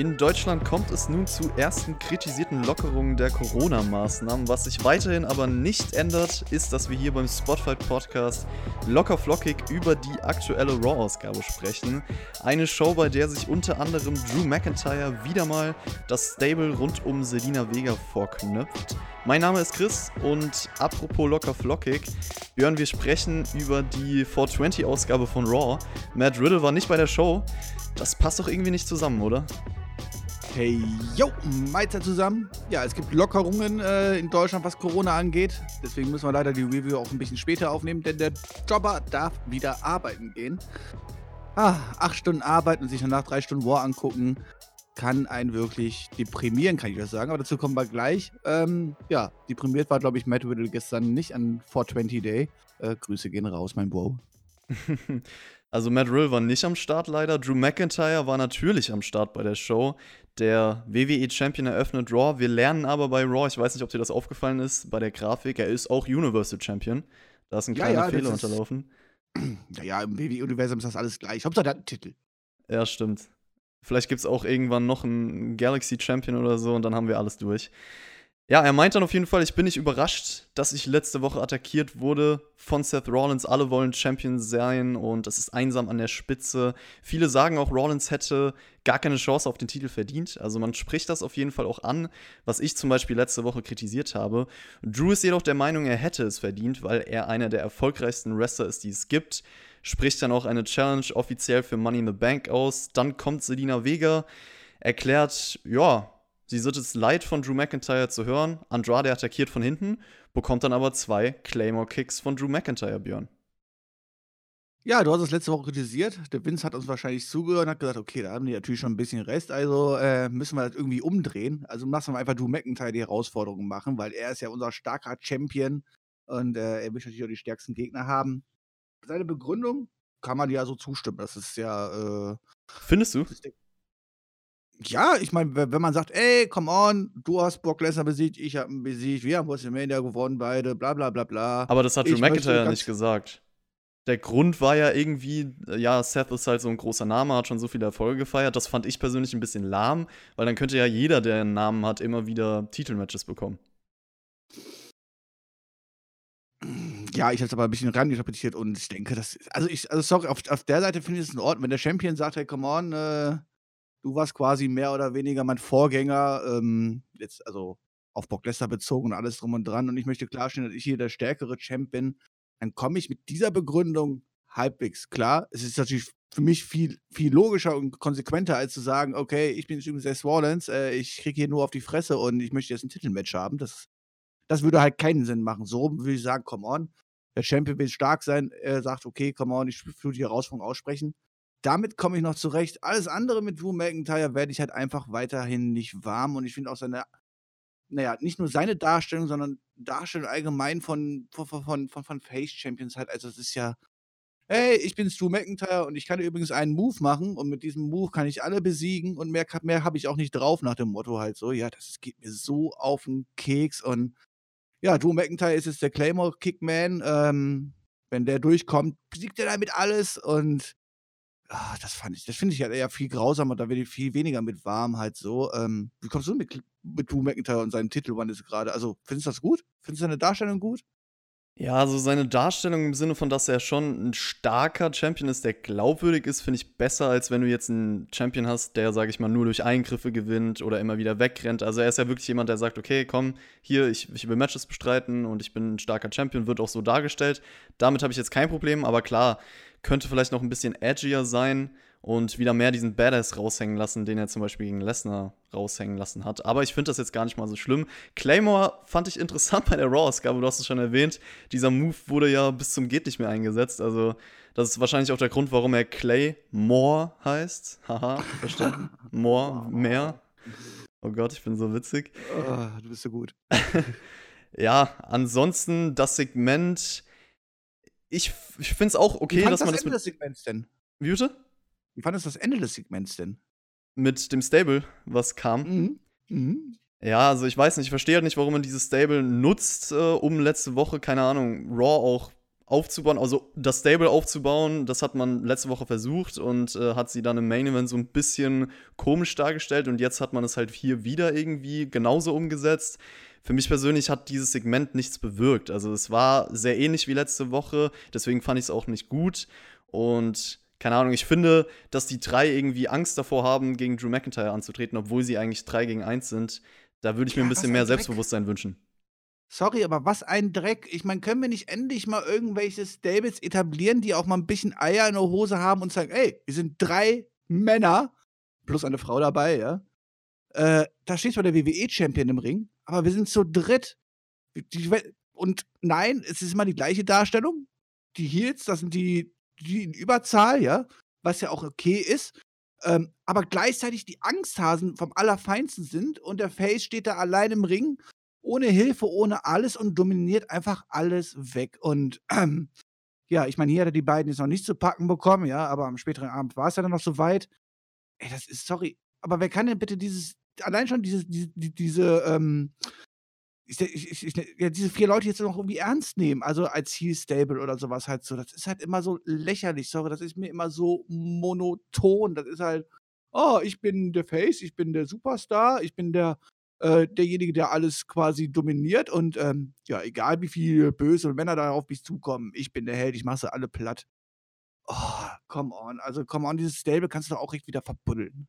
In Deutschland kommt es nun zu ersten kritisierten Lockerungen der Corona-Maßnahmen. Was sich weiterhin aber nicht ändert, ist, dass wir hier beim Spotfight Podcast locker flockig über die aktuelle Raw-Ausgabe sprechen. Eine Show, bei der sich unter anderem Drew McIntyre wieder mal das Stable rund um Selina Vega vorknöpft. Mein Name ist Chris und apropos locker flockig, Björn, wir sprechen über die 420-Ausgabe von Raw. Matt Riddle war nicht bei der Show. Das passt doch irgendwie nicht zusammen, oder? Hey, yo, Meister zusammen. Ja, es gibt Lockerungen äh, in Deutschland, was Corona angeht. Deswegen müssen wir leider die Review auch ein bisschen später aufnehmen, denn der Jobber darf wieder arbeiten gehen. Ah, acht Stunden arbeiten und sich danach drei Stunden War angucken, kann einen wirklich deprimieren, kann ich das sagen. Aber dazu kommen wir gleich. Ähm, ja, deprimiert war, glaube ich, Matt Riddle gestern nicht an 420 Day. Äh, Grüße gehen raus, mein Bro. Also Matt Rill war nicht am Start leider. Drew McIntyre war natürlich am Start bei der Show. Der WWE Champion eröffnet Raw. Wir lernen aber bei Raw, ich weiß nicht, ob dir das aufgefallen ist, bei der Grafik, er ist auch Universal Champion. Da ist ein kleiner ja, ja, Fehler unterlaufen. Naja, im WWE-Universum ist das alles gleich. Hauptsache, der hat einen Titel. Ja, stimmt. Vielleicht gibt es auch irgendwann noch einen Galaxy Champion oder so und dann haben wir alles durch. Ja, er meint dann auf jeden Fall, ich bin nicht überrascht, dass ich letzte Woche attackiert wurde von Seth Rollins. Alle wollen Champion sein und es ist einsam an der Spitze. Viele sagen auch, Rollins hätte gar keine Chance auf den Titel verdient. Also man spricht das auf jeden Fall auch an, was ich zum Beispiel letzte Woche kritisiert habe. Drew ist jedoch der Meinung, er hätte es verdient, weil er einer der erfolgreichsten Wrestler ist, die es gibt. Spricht dann auch eine Challenge offiziell für Money in the Bank aus. Dann kommt Selina Vega, erklärt, ja, Sie wird es leid von Drew McIntyre zu hören. Andrade attackiert von hinten, bekommt dann aber zwei Claymore-Kicks von Drew McIntyre, Björn. Ja, du hast es letzte Woche kritisiert. Der Vince hat uns wahrscheinlich zugehört und hat gesagt, okay, da haben die natürlich schon ein bisschen Rest, also äh, müssen wir das irgendwie umdrehen. Also lassen wir einfach Drew McIntyre die Herausforderung machen, weil er ist ja unser starker Champion und äh, er will natürlich auch die stärksten Gegner haben. Seine Begründung kann man ja so zustimmen. Das ist ja. Äh, Findest du? Ja, ich meine, wenn man sagt, ey, come on, du hast Brock Lesnar besiegt, ich habe ihn besiegt, wir haben WrestleMania gewonnen, beide, bla bla bla bla. Aber das hat Drew McIntyre ja nicht gesagt. Der Grund war ja irgendwie, ja, Seth ist halt so ein großer Name, hat schon so viele Erfolge gefeiert. Das fand ich persönlich ein bisschen lahm, weil dann könnte ja jeder, der einen Namen hat, immer wieder Titelmatches bekommen. Ja, ich habe es aber ein bisschen reininterpretiert und ich denke, das. Also, ich, also sorry, auf, auf der Seite finde ich es in Ordnung. Wenn der Champion sagt, hey, come on, äh, Du warst quasi mehr oder weniger mein Vorgänger, ähm, jetzt also auf Brock Lesnar bezogen und alles drum und dran. Und ich möchte klarstellen, dass ich hier der stärkere Champ bin. Dann komme ich mit dieser Begründung halbwegs klar. Es ist natürlich für mich viel, viel logischer und konsequenter, als zu sagen, okay, ich bin übrigens Seth Rollins, äh, ich kriege hier nur auf die Fresse und ich möchte jetzt ein Titelmatch haben. Das, das würde halt keinen Sinn machen. So würde ich sagen, come on. Der Champion will stark sein, er sagt, okay, come on, ich will die Herausforderung aussprechen damit komme ich noch zurecht. Alles andere mit Drew McIntyre werde ich halt einfach weiterhin nicht warm. Und ich finde auch seine, naja, nicht nur seine Darstellung, sondern Darstellung allgemein von, von, von, von, von Face Champions halt. Also, es ist ja, hey, ich bin Drew McIntyre und ich kann übrigens einen Move machen und mit diesem Move kann ich alle besiegen und mehr, mehr habe ich auch nicht drauf, nach dem Motto halt so. Ja, das geht mir so auf den Keks und ja, Drew McIntyre ist jetzt der Claymore Kickman. Ähm, wenn der durchkommt, besiegt er damit alles und Ah, das fand ich, das finde ich halt eher viel grausamer, da werde ich viel weniger mit warm halt so. Ähm, wie kommst du mit, mit Drew McIntyre und seinem Titel, wann ist gerade? Also, findest du das gut? Findest du seine Darstellung gut? Ja, also seine Darstellung im Sinne von, dass er schon ein starker Champion ist, der glaubwürdig ist, finde ich besser, als wenn du jetzt einen Champion hast, der, sage ich mal, nur durch Eingriffe gewinnt oder immer wieder wegrennt. Also er ist ja wirklich jemand, der sagt, okay, komm, hier, ich, ich will Matches bestreiten und ich bin ein starker Champion, wird auch so dargestellt. Damit habe ich jetzt kein Problem, aber klar, könnte vielleicht noch ein bisschen edgier sein und wieder mehr diesen Badass raushängen lassen, den er zum Beispiel gegen Lesnar raushängen lassen hat. Aber ich finde das jetzt gar nicht mal so schlimm. Claymore fand ich interessant bei der Raw-Ausgabe, du hast es schon erwähnt. Dieser Move wurde ja bis zum Geht nicht mehr eingesetzt. Also, das ist wahrscheinlich auch der Grund, warum er Claymore heißt. Haha, verstanden. More, mehr. Oh Gott, ich bin so witzig. Oh, du bist so gut. ja, ansonsten das Segment ich, ich finde es auch okay, dass man das mit. Das Segment denn? Wie bitte? Wie fandest du das Ende des Segments denn? Mit dem Stable, was kam. Mhm. Mhm. Ja, also ich weiß nicht, ich verstehe halt nicht, warum man dieses Stable nutzt, äh, um letzte Woche, keine Ahnung, Raw auch aufzubauen, also das Stable aufzubauen, das hat man letzte Woche versucht und äh, hat sie dann im Main Event so ein bisschen komisch dargestellt und jetzt hat man es halt hier wieder irgendwie genauso umgesetzt. Für mich persönlich hat dieses Segment nichts bewirkt. Also es war sehr ähnlich wie letzte Woche, deswegen fand ich es auch nicht gut und keine Ahnung, ich finde, dass die drei irgendwie Angst davor haben, gegen Drew McIntyre anzutreten, obwohl sie eigentlich drei gegen eins sind. Da würde ich mir ein bisschen mehr Selbstbewusstsein wünschen. Sorry, aber was ein Dreck. Ich meine, können wir nicht endlich mal irgendwelche Stables etablieren, die auch mal ein bisschen Eier in der Hose haben und sagen, ey, wir sind drei Männer plus eine Frau dabei, ja? Äh, da steht zwar der WWE-Champion im Ring, aber wir sind zu dritt. Und nein, es ist immer die gleiche Darstellung. Die Heels, das sind die, die in Überzahl, ja, was ja auch okay ist. Ähm, aber gleichzeitig die Angsthasen vom Allerfeinsten sind und der Face steht da allein im Ring ohne Hilfe, ohne alles und dominiert einfach alles weg. Und ähm, ja, ich meine, hier hat er die beiden jetzt noch nicht zu packen bekommen, ja, aber am späteren Abend war es ja dann noch so weit. Ey, das ist, sorry, aber wer kann denn bitte dieses, allein schon diese, diese, diese, ähm, ich, ich, ich, ja, diese vier Leute jetzt noch irgendwie ernst nehmen, also als Heel Stable oder sowas halt so. Das ist halt immer so lächerlich, sorry, das ist mir immer so monoton. Das ist halt, oh, ich bin der Face, ich bin der Superstar, ich bin der äh, derjenige, der alles quasi dominiert. Und ähm, ja, egal wie viele böse Männer da auf mich zukommen, ich bin der Held, ich mache sie alle platt. Oh, come on. Also, come on, dieses Stable kannst du doch auch echt wieder verbuddeln.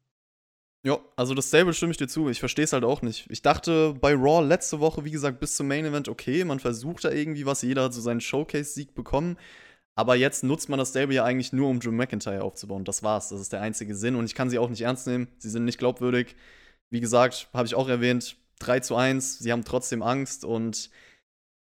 Ja, also das Stable stimme ich dir zu. Ich verstehe es halt auch nicht. Ich dachte bei Raw letzte Woche, wie gesagt, bis zum Main Event, okay, man versucht da irgendwie was, jeder hat so seinen Showcase-Sieg bekommen. Aber jetzt nutzt man das Stable ja eigentlich nur, um Drew McIntyre aufzubauen. Das war's. Das ist der einzige Sinn. Und ich kann sie auch nicht ernst nehmen. Sie sind nicht glaubwürdig. Wie gesagt, habe ich auch erwähnt, 3 zu 1, sie haben trotzdem Angst und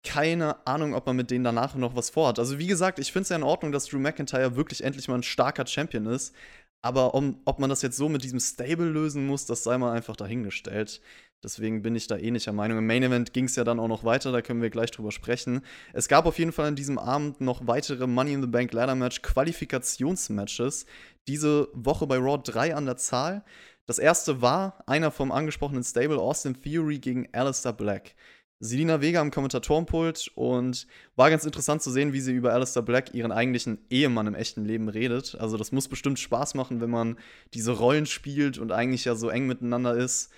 keine Ahnung, ob man mit denen danach noch was vorhat. Also wie gesagt, ich finde es ja in Ordnung, dass Drew McIntyre wirklich endlich mal ein starker Champion ist. Aber um, ob man das jetzt so mit diesem Stable lösen muss, das sei mal einfach dahingestellt. Deswegen bin ich da ähnlicher Meinung. Im Main Event ging es ja dann auch noch weiter, da können wir gleich drüber sprechen. Es gab auf jeden Fall an diesem Abend noch weitere Money in the Bank Ladder Match Qualifikationsmatches. Diese Woche bei Raw 3 an der Zahl. Das erste war einer vom angesprochenen Stable Austin Theory gegen Alistair Black. Selina Vega am Kommentatorenpult und war ganz interessant zu sehen, wie sie über Alistair Black, ihren eigentlichen Ehemann im echten Leben, redet. Also, das muss bestimmt Spaß machen, wenn man diese Rollen spielt und eigentlich ja so eng miteinander ist.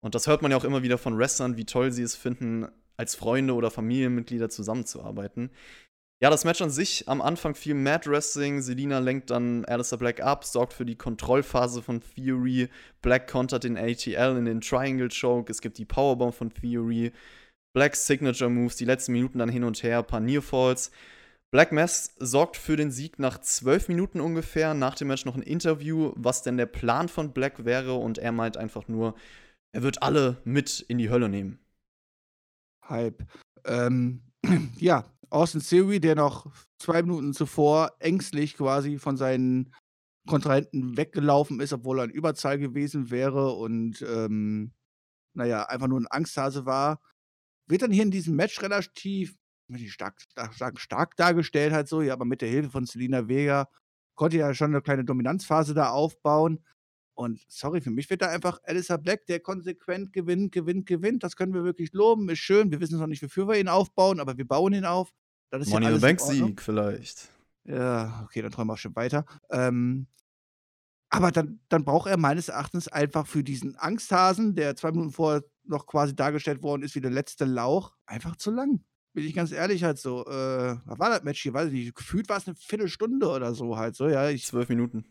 Und das hört man ja auch immer wieder von Wrestlern, wie toll sie es finden, als Freunde oder Familienmitglieder zusammenzuarbeiten. Ja, das Match an sich am Anfang viel Mad Wrestling. Selina lenkt dann Alistair Black ab, sorgt für die Kontrollphase von Theory. Black kontert den ATL in den Triangle Choke. Es gibt die Powerbomb von Theory. Blacks Signature Moves, die letzten Minuten dann hin und her, paar Nearfalls. Black Mass sorgt für den Sieg nach zwölf Minuten ungefähr. Nach dem Match noch ein Interview, was denn der Plan von Black wäre. Und er meint einfach nur, er wird alle mit in die Hölle nehmen. Hype. Ähm, ja, Austin Theory, der noch zwei Minuten zuvor ängstlich quasi von seinen Kontrahenten weggelaufen ist, obwohl er in Überzahl gewesen wäre und ähm, naja, einfach nur ein Angsthase war, wird dann hier in diesem Match relativ stark, stark, stark dargestellt, halt so, ja, aber mit der Hilfe von Selina Vega konnte ja schon eine kleine Dominanzphase da aufbauen. Und sorry, für mich wird da einfach Alistair Black, der konsequent gewinnt, gewinnt, gewinnt. Das können wir wirklich loben, ist schön. Wir wissen noch nicht, wofür wir ihn aufbauen, aber wir bauen ihn auf. Das ist Money ja the Bank Sieg vielleicht. Ja, okay, dann träumen wir auch schon weiter. Ähm, aber dann, dann braucht er meines Erachtens einfach für diesen Angsthasen, der zwei Minuten vorher noch quasi dargestellt worden ist wie der letzte Lauch, einfach zu lang. Bin ich ganz ehrlich halt so. Äh, was war das Match hier? Weiß ich nicht. Gefühlt war es eine Viertelstunde oder so halt so. Ja, ich, zwölf Minuten.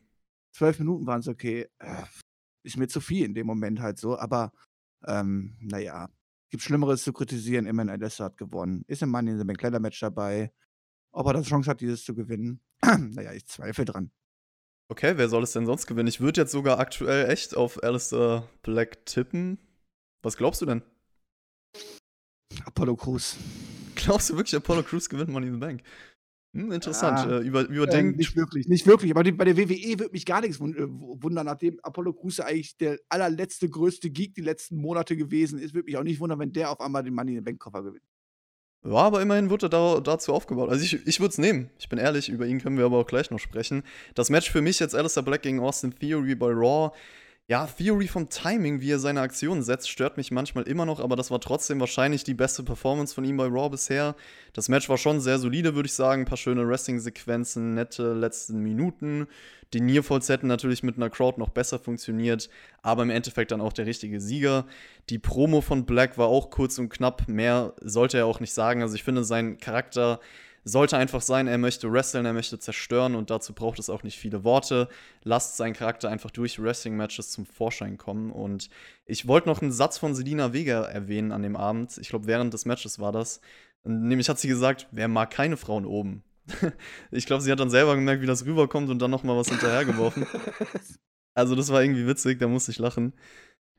Zwölf Minuten waren es okay. Äh, ist mir zu viel in dem Moment halt so. Aber ähm, naja, Gibt Schlimmeres zu kritisieren. Immerhin Alessa hat gewonnen. Ist im Mann in dem kleiner Match dabei. Ob er das Chance hat, dieses zu gewinnen? naja, ich zweifle dran. Okay, wer soll es denn sonst gewinnen? Ich würde jetzt sogar aktuell echt auf Alistair Black tippen. Was glaubst du denn? Apollo Crews. Glaubst du wirklich, Apollo Crews gewinnt Money in the Bank? Hm, interessant. Ja, äh, über, überdenkt. Äh, nicht wirklich, nicht wirklich. Aber die, bei der WWE wird mich gar nichts äh, wundern, nachdem Apollo Crews eigentlich der allerletzte größte Geek die letzten Monate gewesen ist. Würde mich auch nicht wundern, wenn der auf einmal den Money in the Bank Koffer gewinnt. Ja, aber immerhin wurde er da, dazu aufgebaut. Also ich, ich würde es nehmen. Ich bin ehrlich, über ihn können wir aber auch gleich noch sprechen. Das Match für mich jetzt Alistair Black gegen Austin Theory bei Raw. Ja, Theory vom Timing, wie er seine Aktionen setzt, stört mich manchmal immer noch, aber das war trotzdem wahrscheinlich die beste Performance von ihm bei Raw bisher. Das Match war schon sehr solide, würde ich sagen. Ein paar schöne Wrestling-Sequenzen, nette letzten Minuten. Die Nearfalls hätten natürlich mit einer Crowd noch besser funktioniert, aber im Endeffekt dann auch der richtige Sieger. Die Promo von Black war auch kurz und knapp, mehr sollte er auch nicht sagen. Also ich finde, sein Charakter sollte einfach sein, er möchte wresteln, er möchte zerstören und dazu braucht es auch nicht viele Worte. Lasst seinen Charakter einfach durch Wrestling-Matches zum Vorschein kommen. Und ich wollte noch einen Satz von Selina Vega erwähnen an dem Abend. Ich glaube, während des Matches war das. Nämlich hat sie gesagt, wer mag keine Frauen oben? ich glaube, sie hat dann selber gemerkt, wie das rüberkommt und dann nochmal was hinterhergeworfen. Also, das war irgendwie witzig, da musste ich lachen.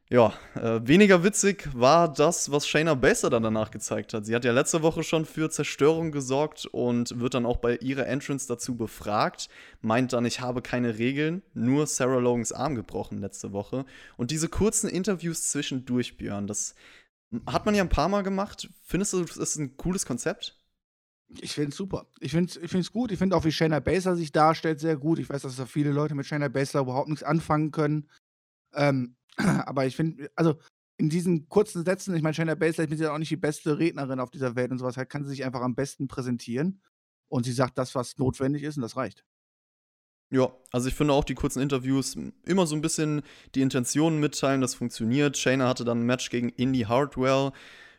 Ja, äh, weniger witzig war das, was Shayna Baszler dann danach gezeigt hat. Sie hat ja letzte Woche schon für Zerstörung gesorgt und wird dann auch bei ihrer Entrance dazu befragt. Meint dann, ich habe keine Regeln, nur Sarah Logans Arm gebrochen letzte Woche. Und diese kurzen Interviews zwischendurch, Björn, das hat man ja ein paar Mal gemacht. Findest du, das ist ein cooles Konzept? Ich finde es super. Ich finde es ich gut. Ich finde auch, wie Shayna Baszler sich darstellt, sehr gut. Ich weiß, dass da viele Leute mit Shayna Baszler überhaupt nichts anfangen können. Ähm, aber ich finde, also in diesen kurzen Sätzen, ich meine, Shayna Baszler ist ja auch nicht die beste Rednerin auf dieser Welt und sowas, halt kann sie sich einfach am besten präsentieren. Und sie sagt das, was notwendig ist, und das reicht. Ja, also ich finde auch die kurzen Interviews immer so ein bisschen die Intentionen mitteilen, das funktioniert. Shayna hatte dann ein Match gegen Indy Hardwell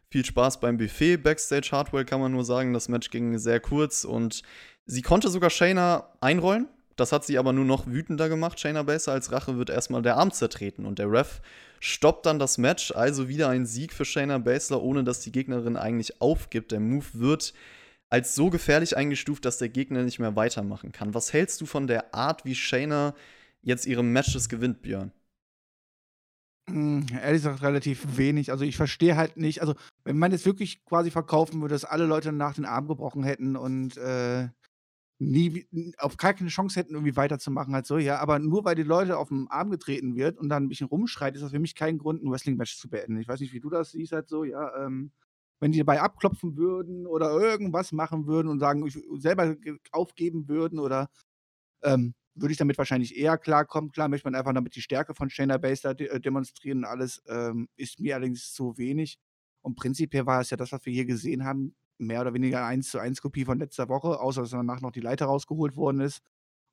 viel Spaß beim Buffet. Backstage Hardware kann man nur sagen, das Match ging sehr kurz und sie konnte sogar Shayna einrollen. Das hat sie aber nur noch wütender gemacht. Shayna Baszler als Rache wird erstmal der Arm zertreten und der Ref stoppt dann das Match. Also wieder ein Sieg für Shayna Baszler, ohne dass die Gegnerin eigentlich aufgibt. Der Move wird als so gefährlich eingestuft, dass der Gegner nicht mehr weitermachen kann. Was hältst du von der Art, wie Shayna jetzt ihre Matches gewinnt, Björn? Hm, ehrlich gesagt relativ wenig. Also, ich verstehe halt nicht also, wenn man jetzt wirklich quasi verkaufen würde, dass alle Leute nach den Arm gebrochen hätten und, äh, nie auf gar keine Chance hätten, irgendwie weiterzumachen halt so, ja, aber nur weil die Leute auf den Arm getreten wird und dann ein bisschen rumschreit, ist das für mich kein Grund, ein Wrestling-Match zu beenden. Ich weiß nicht, wie du das siehst halt so, ja, ähm, wenn die dabei abklopfen würden oder irgendwas machen würden und sagen, ich selber aufgeben würden oder, ähm würde ich damit wahrscheinlich eher klarkommen. Klar möchte man einfach damit die Stärke von Shayna Baszler de äh, demonstrieren und alles, ähm, ist mir allerdings zu wenig. Und prinzipiell war es ja das, was wir hier gesehen haben, mehr oder weniger 1 zu 1 Kopie von letzter Woche, außer dass danach noch die Leiter rausgeholt worden ist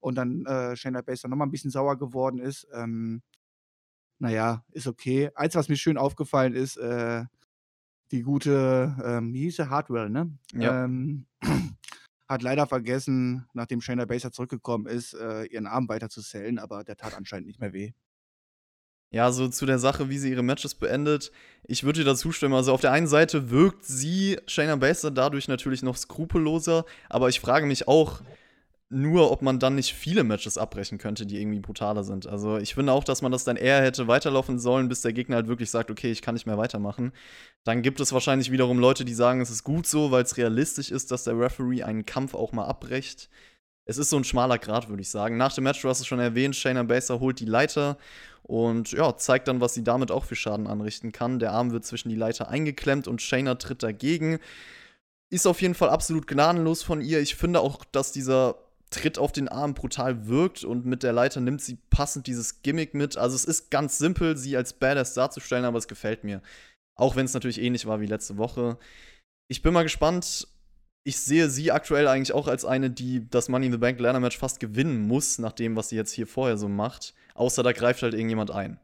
und dann äh, Shayna Baszler nochmal ein bisschen sauer geworden ist. Ähm, naja, ist okay. Eins, was mir schön aufgefallen ist, äh, die gute, ähm, wie hieß sie? Hardwell, ne? Ja. Ähm, hat leider vergessen, nachdem Shayna Baszler zurückgekommen ist, äh, ihren Arm weiter zu sellen, aber der tat anscheinend nicht mehr weh. Ja, so zu der Sache, wie sie ihre Matches beendet. Ich würde dir dazu stimmen. Also auf der einen Seite wirkt sie, Shayna Baszler, dadurch natürlich noch skrupelloser, aber ich frage mich auch, nur, ob man dann nicht viele Matches abbrechen könnte, die irgendwie brutaler sind. Also ich finde auch, dass man das dann eher hätte weiterlaufen sollen, bis der Gegner halt wirklich sagt, okay, ich kann nicht mehr weitermachen. Dann gibt es wahrscheinlich wiederum Leute, die sagen, es ist gut so, weil es realistisch ist, dass der Referee einen Kampf auch mal abbrecht. Es ist so ein schmaler Grad, würde ich sagen. Nach dem Match, du hast es schon erwähnt, Shayna Baszler holt die Leiter und ja, zeigt dann, was sie damit auch für Schaden anrichten kann. Der Arm wird zwischen die Leiter eingeklemmt und Shayna tritt dagegen. Ist auf jeden Fall absolut gnadenlos von ihr. Ich finde auch, dass dieser Tritt auf den Arm brutal wirkt und mit der Leiter nimmt sie passend dieses Gimmick mit. Also es ist ganz simpel, sie als Badass darzustellen, aber es gefällt mir. Auch wenn es natürlich ähnlich war wie letzte Woche. Ich bin mal gespannt. Ich sehe sie aktuell eigentlich auch als eine, die das Money in the Bank Ladder Match fast gewinnen muss, nach dem, was sie jetzt hier vorher so macht. Außer da greift halt irgendjemand ein.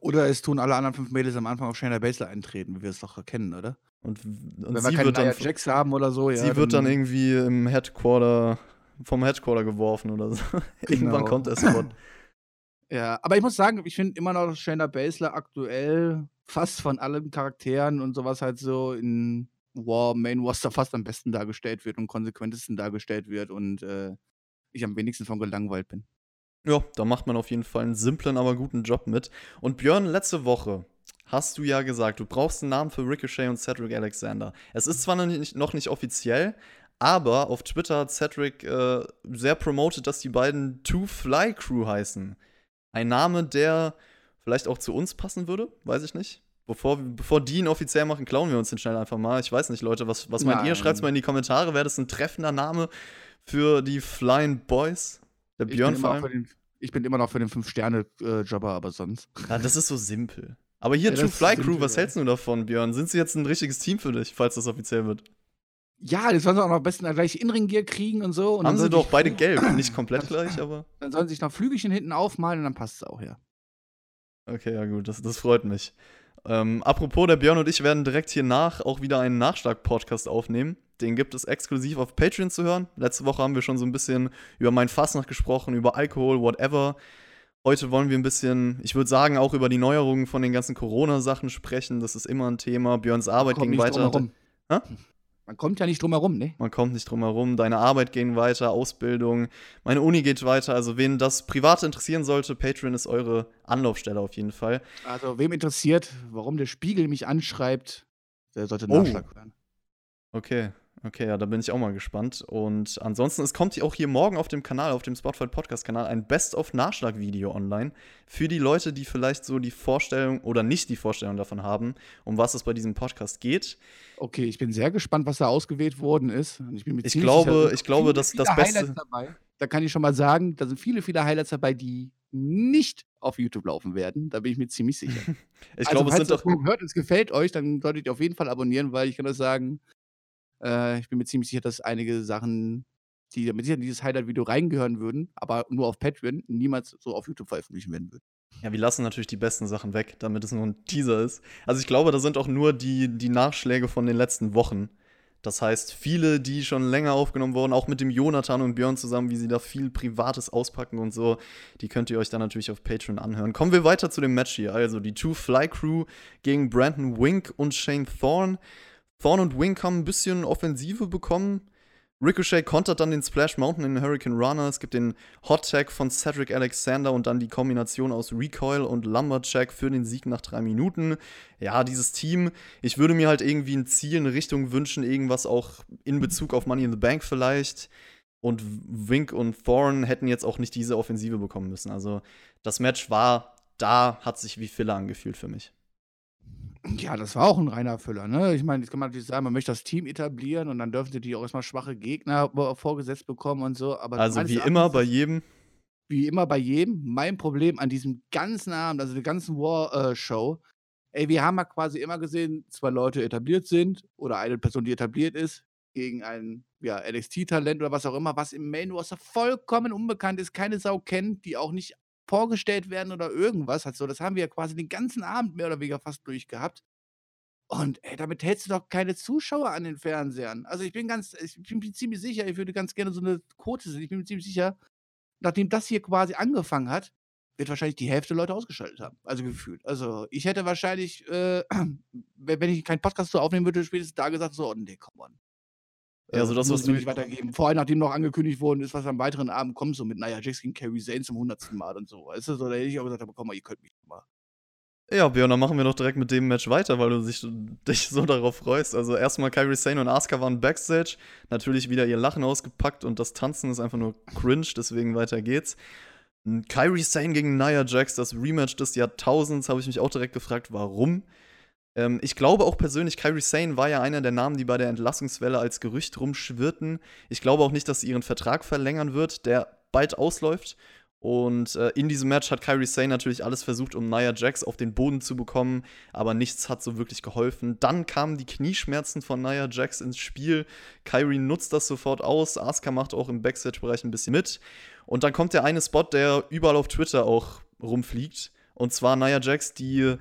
Oder es tun alle anderen fünf Mädels am Anfang auf Shayna Baszler eintreten, wie wir es doch erkennen, oder? Und, und Wenn wir sie wird dann Jacks haben oder so, ja. Sie wird dann, dann irgendwie im Headquarter vom Headquarter geworfen oder so. Genau. Irgendwann kommt der Spot. Ja, aber ich muss sagen, ich finde immer noch, Shayna Baszler aktuell fast von allen Charakteren und sowas halt so in War, Main Roster fast am besten dargestellt wird und konsequentesten dargestellt wird und äh, ich am wenigsten von gelangweilt bin. Ja, da macht man auf jeden Fall einen simplen, aber guten Job mit. Und Björn, letzte Woche hast du ja gesagt, du brauchst einen Namen für Ricochet und Cedric Alexander. Es ist zwar noch nicht, noch nicht offiziell, aber auf Twitter hat Cedric äh, sehr promoted, dass die beiden Two Fly Crew heißen. Ein Name, der vielleicht auch zu uns passen würde, weiß ich nicht. Bevor, bevor die ihn offiziell machen, klauen wir uns den schnell einfach mal. Ich weiß nicht, Leute, was, was meint ihr? Schreibt es mal in die Kommentare. Wäre das ein treffender Name für die Flying Boys? Der Ich bin, Björn vor allem? den, ich bin immer noch für den 5-Sterne-Jobber, aber sonst. Ja, das ist so simpel. Aber hier, Ja, True Fly Crew, was hältst du davon, Björn? Sind sie jetzt ein richtiges Team für dich, falls das offiziell wird? Ja, das sollen sie auch noch am besten gleich Inring-Gear kriegen und so. Und Haben sie doch beide gelb. Nicht komplett gleich, aber. Dann sollen sie sich noch Flügelchen hinten aufmalen und dann passt es auch, ja. Okay, ja gut, das, das freut mich. Ähm, apropos, der Björn und ich werden direkt hier nach auch wieder einen Nachschlag-Podcast aufnehmen. Den gibt es exklusiv auf Patreon zu hören. Letzte Woche haben wir schon so ein bisschen über mein Fastnacht gesprochen, über Alkohol, whatever. Heute wollen wir ein bisschen, ich würde sagen, auch über die Neuerungen von den ganzen Corona-Sachen sprechen. Das ist immer ein Thema. Björns Arbeit Kommt ging nicht weiter. drum herum. Man kommt ja nicht drum herum, ne? Man kommt nicht drum herum. Deine Arbeit ging weiter, Ausbildung, meine Uni geht weiter. Also, wen das privat interessieren sollte, Patreon ist eure Anlaufstelle auf jeden Fall. Also, wem interessiert, warum der Spiegel mich anschreibt, der sollte Oh. Nachschlag hören. Okay, okay, ja, da bin ich auch mal gespannt. Und ansonsten, es kommt auch hier morgen auf dem Kanal, auf dem Spotify Podcast-Kanal, ein Best-of-Nachschlag-Video online für die Leute, die vielleicht so die Vorstellung oder nicht die Vorstellung davon haben, um was es bei diesem Podcast geht. Okay, ich bin sehr gespannt, was da ausgewählt worden ist. Ich, bin mir Ich ziemlich glaube- ich glaube, dass das Beste- Highlights dabei. Da kann ich schon mal sagen, da sind viele, viele Highlights dabei, die nicht auf YouTube laufen werden. Da bin ich mir ziemlich sicher. Ich also, glaube, es sind ihr doch. hört es gefällt euch, dann solltet ihr auf jeden Fall abonnieren, weil ich kann das sagen, äh, ich bin mir ziemlich sicher, dass einige Sachen, die mit Sicherheit in dieses Highlight-Video reingehören würden, aber nur auf Patreon, niemals so auf YouTube veröffentlichen werden würden. Ja, wir lassen natürlich die besten Sachen weg, damit es nur ein Teaser ist. Also ich glaube, da sind auch nur die, die Nachschläge von den letzten Wochen. Das heißt, viele, die schon länger aufgenommen wurden, auch mit dem Jonathan und Björn zusammen, wie sie da viel Privates auspacken und so, die könnt ihr euch dann natürlich auf Patreon anhören. Kommen wir weiter zu dem Match hier. Also die Two Fly Crew gegen Brandon Wink und Shane Thorne. Thorne und Wink haben ein bisschen Offensive bekommen. Ricochet kontert dann den Splash Mountain in Hurricane Runner. Es gibt den Hot Tag von Cedric Alexander und dann die Kombination aus Recoil und Lumberjack für den Sieg nach drei Minuten. Ja, dieses Team, ich würde mir halt irgendwie ein Ziel, eine Richtung wünschen, irgendwas auch in Bezug auf Money in the Bank vielleicht. Und Wink und Thorne hätten jetzt auch nicht diese Offensive bekommen müssen. Also das Match war da, hat sich wie Filler angefühlt für mich. Ja, das war auch ein reiner Füller, ne? Ich meine, jetzt kann man natürlich sagen, man möchte das Team etablieren und dann dürfen sie natürlich auch erstmal schwache Gegner äh, vorgesetzt bekommen und so. Aber Also wie immer bei jedem. wie immer bei jedem, mein Problem an diesem ganzen Abend, also der ganzen War-Show, ey, wir haben ja quasi immer gesehen, zwei Leute etabliert sind oder eine Person, die etabliert ist, gegen ein ja, NXT-Talent oder was auch immer, was im Main Roster vollkommen unbekannt ist, keine Sau kennt, die auch nicht vorgestellt werden oder irgendwas. Also, das haben wir ja quasi den ganzen Abend mehr oder weniger fast durchgehabt. Und ey, damit hältst du doch keine Zuschauer an den Fernsehern. Also ich bin ganz, ich bin mir ziemlich sicher, ich würde ganz gerne so eine Quote sehen. Ich bin mir ziemlich sicher, nachdem das hier quasi angefangen hat, wird wahrscheinlich die Hälfte Leute ausgeschaltet haben. Also gefühlt. Also ich hätte wahrscheinlich, äh, wenn ich keinen Podcast so aufnehmen würde, spätestens da gesagt, so, oh, nee, komm on. Ja, also das, muss was du- nicht weitergeben. Vor allem, nachdem noch angekündigt worden ist, was am weiteren Abend kommt, so mit, naja, Jax gegen Kerry Zane zum hundertsten Mal und so. Weißt du, so, da hätte ich auch gesagt, aber komm mal, ihr könnt mich mal. Ja, Björn, dann machen wir doch direkt mit dem Match weiter, weil du dich, dich so darauf freust. Also erstmal Kyrie Sane und Asuka waren Backstage. Natürlich wieder ihr Lachen ausgepackt und das Tanzen ist einfach nur cringe, deswegen weiter geht's. Kyrie Sane gegen Nia Jax, das Rematch des Jahrtausends, habe ich mich auch direkt gefragt, warum. Ähm, ich glaube auch persönlich, Kyrie Sane war ja einer der Namen, die bei der Entlassungswelle als Gerücht rumschwirrten. Ich glaube auch nicht, dass sie ihren Vertrag verlängern wird, der bald ausläuft. Und äh, in diesem Match hat Kyrie Sane natürlich alles versucht, um Nia Jax auf den Boden zu bekommen, aber nichts hat so wirklich geholfen. Dann kamen die Knieschmerzen von Nia Jax ins Spiel. Kyrie nutzt das sofort aus. Asuka macht auch im Backstage-Bereich ein bisschen mit. Und dann kommt der eine Spot, der überall auf Twitter auch rumfliegt. Und zwar Nia Jax, die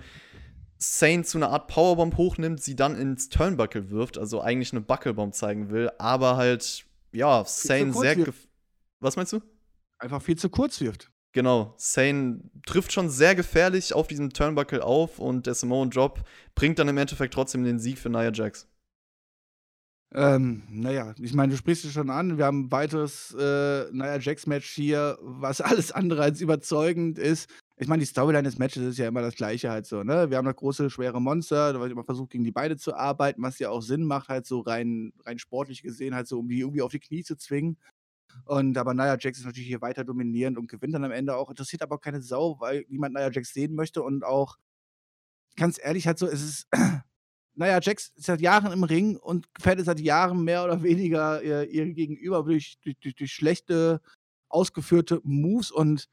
Sane zu einer Art Powerbomb hochnimmt, sie dann ins Turnbuckle wirft, also eigentlich eine Buckelbomb zeigen will, aber halt, ja, Sane sehr. Was meinst du? Einfach viel zu kurz wirft. Genau, Sane trifft schon sehr gefährlich auf diesem Turnbuckle auf und der Samoan Drop bringt dann im Endeffekt trotzdem den Sieg für Nia Jax. Ähm, naja, ich meine, du sprichst es schon an. Wir haben ein weiteres äh, Nia Jax-Match hier, was alles andere als überzeugend ist. Ich meine, die Storyline des Matches ist ja immer das gleiche halt so, ne? Wir haben das große, schwere Monster, da wird immer versucht, gegen die beide zu arbeiten, was ja auch Sinn macht, halt so rein, rein sportlich gesehen, halt so, um die irgendwie auf die Knie zu zwingen. Und aber Nia Jax ist natürlich hier weiter dominierend und gewinnt dann am Ende auch. Interessiert aber auch keine Sau, weil niemand Nia Jax sehen möchte und auch ganz ehrlich, halt so, es ist, naja, Jax ist seit Jahren im Ring und gefällt seit Jahren mehr oder weniger ihr, ihr Gegenüber durch, durch, durch schlechte, ausgeführte Moves und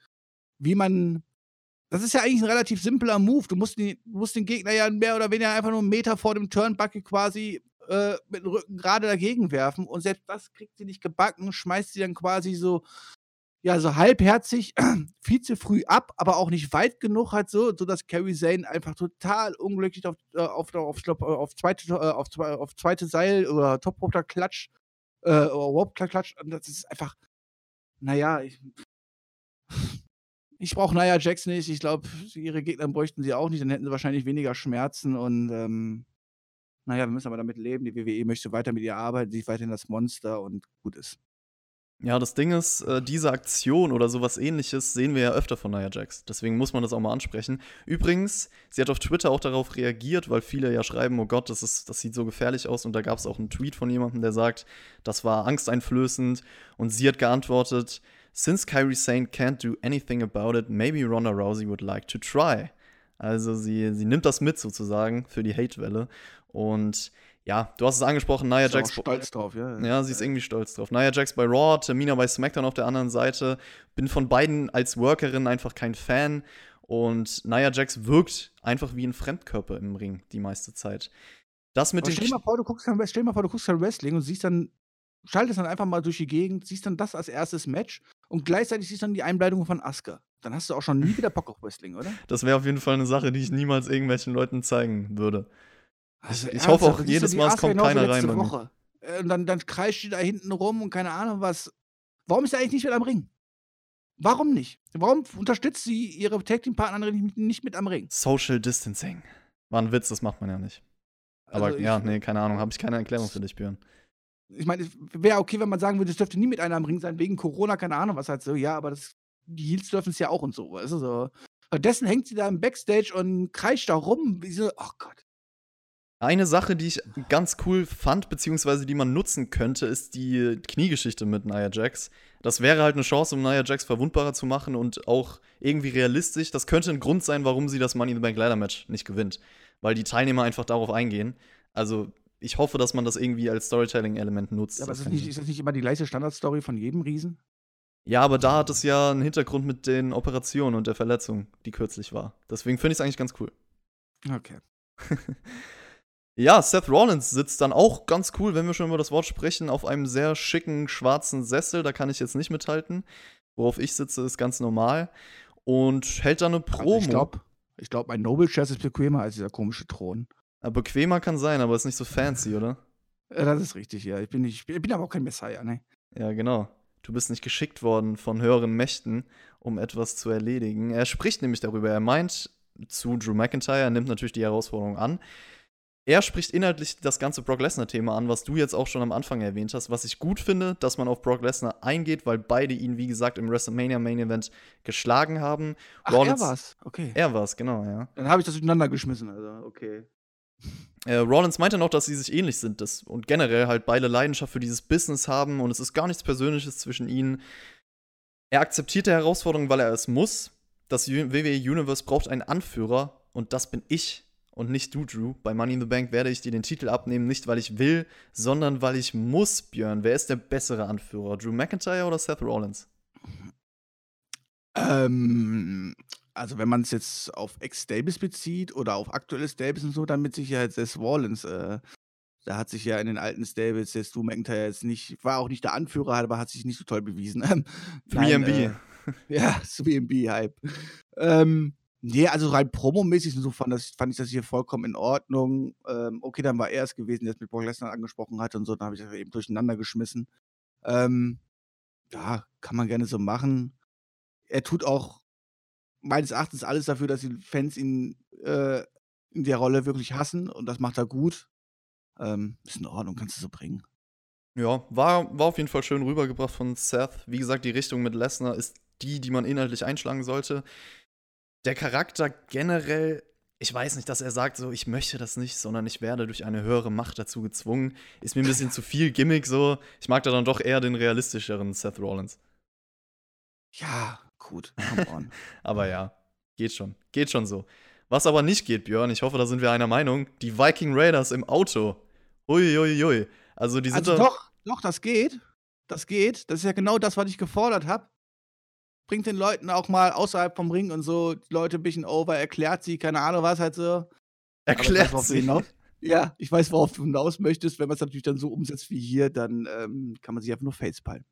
wie man das ist ja eigentlich ein relativ simpler Move. Du musst, du musst den Gegner ja mehr oder weniger einfach nur einen Meter vor dem Turnbuckle quasi äh, mit dem Rücken gerade dagegen werfen. Und selbst das kriegt sie nicht gebacken, schmeißt sie dann quasi so, ja, so halbherzig viel zu früh ab, aber auch nicht weit genug halt so, sodass Carrie Zane einfach total unglücklich auf, äh, auf, auf, auf, auf, zweite, äh, auf, auf zweite Seil oder top klatsch äh, oder warp klatsch Und das ist einfach, naja, ich, ich brauche Nia Jax nicht. Ich glaube, ihre Gegner bräuchten sie auch nicht. Dann hätten sie wahrscheinlich weniger Schmerzen. Und ähm, naja, wir müssen aber damit leben. Die WWE möchte weiter mit ihr arbeiten, sie ist weiterhin das Monster und gut ist. Ja, das Ding ist, äh, diese Aktion oder sowas ähnliches sehen wir ja öfter von Nia Jax. Deswegen muss man das auch mal ansprechen. Übrigens, sie hat auf Twitter auch darauf reagiert, weil viele ja schreiben, oh Gott, das, ist, das sieht so gefährlich aus. Und da gab es auch einen Tweet von jemandem, der sagt, das war angsteinflößend. Und sie hat geantwortet, Since Kyrie Sane can't do anything about it, maybe Ronda Rousey would like to try. Also sie, sie nimmt das mit sozusagen für die Hate-Welle. Und ja, du hast es angesprochen, Nia ist Jax. stolz drauf, ja. Ja, sie ist irgendwie stolz drauf. Nia Jax bei Raw, Tamina bei SmackDown auf der anderen Seite. Bin von beiden als Workerin einfach kein Fan. Und Nia Jax wirkt einfach wie ein Fremdkörper im Ring die meiste Zeit. Das mit Aber stell, mal vor, du guckst, stell mal vor, du guckst Wrestling und siehst dann schaltest dann einfach mal durch die Gegend, siehst dann das als erstes Match und gleichzeitig siehst dann die Einbleitung von Asuka. Dann hast du auch schon nie wieder Bock auf Wrestling, oder? Das wäre auf jeden Fall eine Sache, die ich niemals irgendwelchen Leuten zeigen würde. Also, ich hoffe auch jedes Mal, es kommt keiner rein. Woche. Äh, und dann, dann kreischt die da hinten rum und keine Ahnung was. Warum ist er eigentlich nicht mit am Ring? Warum nicht? Warum unterstützt sie ihre Tag Team Partnerin nicht mit am Ring? Social Distancing. War ein Witz, das macht man ja nicht. Aber also ja, nee, keine Ahnung, habe ich keine Erklärung für dich, Björn ich meine, es wäre okay, wenn man sagen würde, es dürfte nie mit einer am Ring sein, wegen Corona, keine Ahnung, was halt so, ja, aber das, die Heels dürfen es ja auch und so, weißt du, so. Stattdessen hängt sie da im Backstage und kreischt da rum, wie so, oh Gott. Eine Sache, die ich ganz cool fand, beziehungsweise die man nutzen könnte, ist die Kniegeschichte mit Nia Jax. Das wäre halt eine Chance, um Nia Jax verwundbarer zu machen und auch irgendwie realistisch. Das könnte ein Grund sein, warum sie das Money in the Bank Ladder Match nicht gewinnt. Weil die Teilnehmer einfach darauf eingehen. Also ich hoffe, dass man das irgendwie als Storytelling-Element nutzt. Ja, aber ist das, nicht, ist das nicht immer die gleiche Standardstory von jedem Riesen? Ja, aber da hat es ja einen Hintergrund mit den Operationen und der Verletzung, die kürzlich war. Deswegen finde ich es eigentlich ganz cool. Okay. ja, Seth Rollins sitzt dann auch ganz cool, wenn wir schon über das Wort sprechen, auf einem sehr schicken schwarzen Sessel. Da kann ich jetzt nicht mithalten. Worauf ich sitze, ist ganz normal. Und hält da eine Promo. Also ich glaube, ich glaub, mein Noble Chess ist bequemer als dieser komische Thron. Bequemer kann sein, aber ist nicht so fancy, oder? Ja, das ist richtig, ja. Ich bin, nicht, ich bin aber auch kein Messiah, ne? Ja, genau. Du bist nicht geschickt worden von höheren Mächten, um etwas zu erledigen. Er spricht nämlich darüber. Er meint zu Drew McIntyre, er nimmt natürlich die Herausforderung an. Er spricht inhaltlich das ganze Brock Lesnar-Thema an, was du jetzt auch schon am Anfang erwähnt hast. Was ich gut finde, dass man auf Brock Lesnar eingeht, weil beide ihn, wie gesagt, im WrestleMania Main Event geschlagen haben. Ach, Rollins, er war's, okay. Er war's, genau, ja. Dann habe ich das durcheinander geschmissen, also, okay. Äh, Rollins meinte noch, dass sie sich ähnlich sind das, und generell halt beide Leidenschaft für dieses Business haben und es ist gar nichts Persönliches zwischen ihnen. Er akzeptiert die Herausforderung, weil er es muss. Das WWE Universe braucht einen Anführer und das bin ich und nicht du, Drew. Bei Money in the Bank werde ich dir den Titel abnehmen, nicht weil ich will, sondern weil ich muss, Björn. Wer ist der bessere Anführer? Drew McIntyre oder Seth Rollins? Ähm, also wenn man es jetzt auf Ex-Stables bezieht oder auf aktuelle Stables und so, dann mit Sicherheit Seth Rollins. Äh, da hat sich ja in den alten Stables jetzt Drew McIntyre jetzt nicht, war auch nicht der Anführer, aber hat sich nicht so toll bewiesen. 3MB. Äh, ja, 3MB-Hype. Ähm, nee, also rein promomäßig so fand, das, fand ich das hier vollkommen in Ordnung. Ähm, okay, dann war er es gewesen, der es mit Brock Lesnar angesprochen hat und so, dann habe ich das eben durcheinander geschmissen. Ähm, ja, kann man gerne so machen. Er tut auch meines Erachtens alles dafür, dass die Fans ihn äh, in der Rolle wirklich hassen und das macht er gut. Ähm, ist in Ordnung, kannst du so bringen. Ja, war, war auf jeden Fall schön rübergebracht von Seth. Wie gesagt, die Richtung mit Lesnar ist die, die man inhaltlich einschlagen sollte. Der Charakter generell, ich weiß nicht, dass er sagt, so, ich möchte das nicht, sondern ich werde durch eine höhere Macht dazu gezwungen. Ist mir ein bisschen zu viel Gimmick so. Ich mag da dann doch eher den realistischeren Seth Rollins. Ja, gut, come on. Aber ja, geht schon. Geht schon so. Was aber nicht geht, Björn, ich hoffe, da sind wir einer Meinung, die Viking Raiders im Auto. Uiuiui. Ui, ui. Also die sind also doch, doch, das geht. Das geht. Das ist ja genau das, was ich gefordert habe. Bringt den Leuten auch mal außerhalb vom Ring und so die Leute ein bisschen over, erklärt sie, keine Ahnung was halt so. Erklärt weiß, sie. Ja, ich weiß, worauf du hinaus möchtest. Wenn man es natürlich dann so umsetzt wie hier, dann ähm, kann man sich einfach nur facepalmen.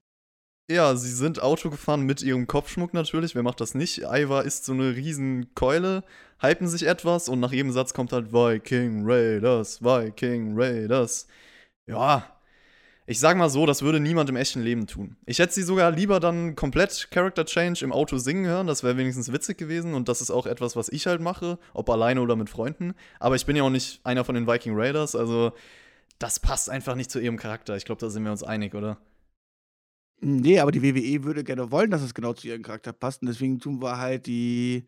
Ja, sie sind Auto gefahren mit ihrem Kopfschmuck natürlich. Wer macht das nicht? Iva ist so eine riesen Keule, hypen sich etwas und nach jedem Satz kommt halt Viking Raiders, Viking Raiders. Ja, ich sag mal so, das würde niemand im echten Leben tun. Ich hätte sie sogar lieber dann komplett Character Change im Auto singen hören, das wäre wenigstens witzig gewesen und das ist auch etwas, was ich halt mache, ob alleine oder mit Freunden. Aber ich bin ja auch nicht einer von den Viking Raiders, also das passt einfach nicht zu ihrem Charakter. Ich glaube, da sind wir uns einig, oder? Nee, aber die WWE würde gerne wollen, dass es genau zu ihrem Charakter passt und deswegen tun wir halt die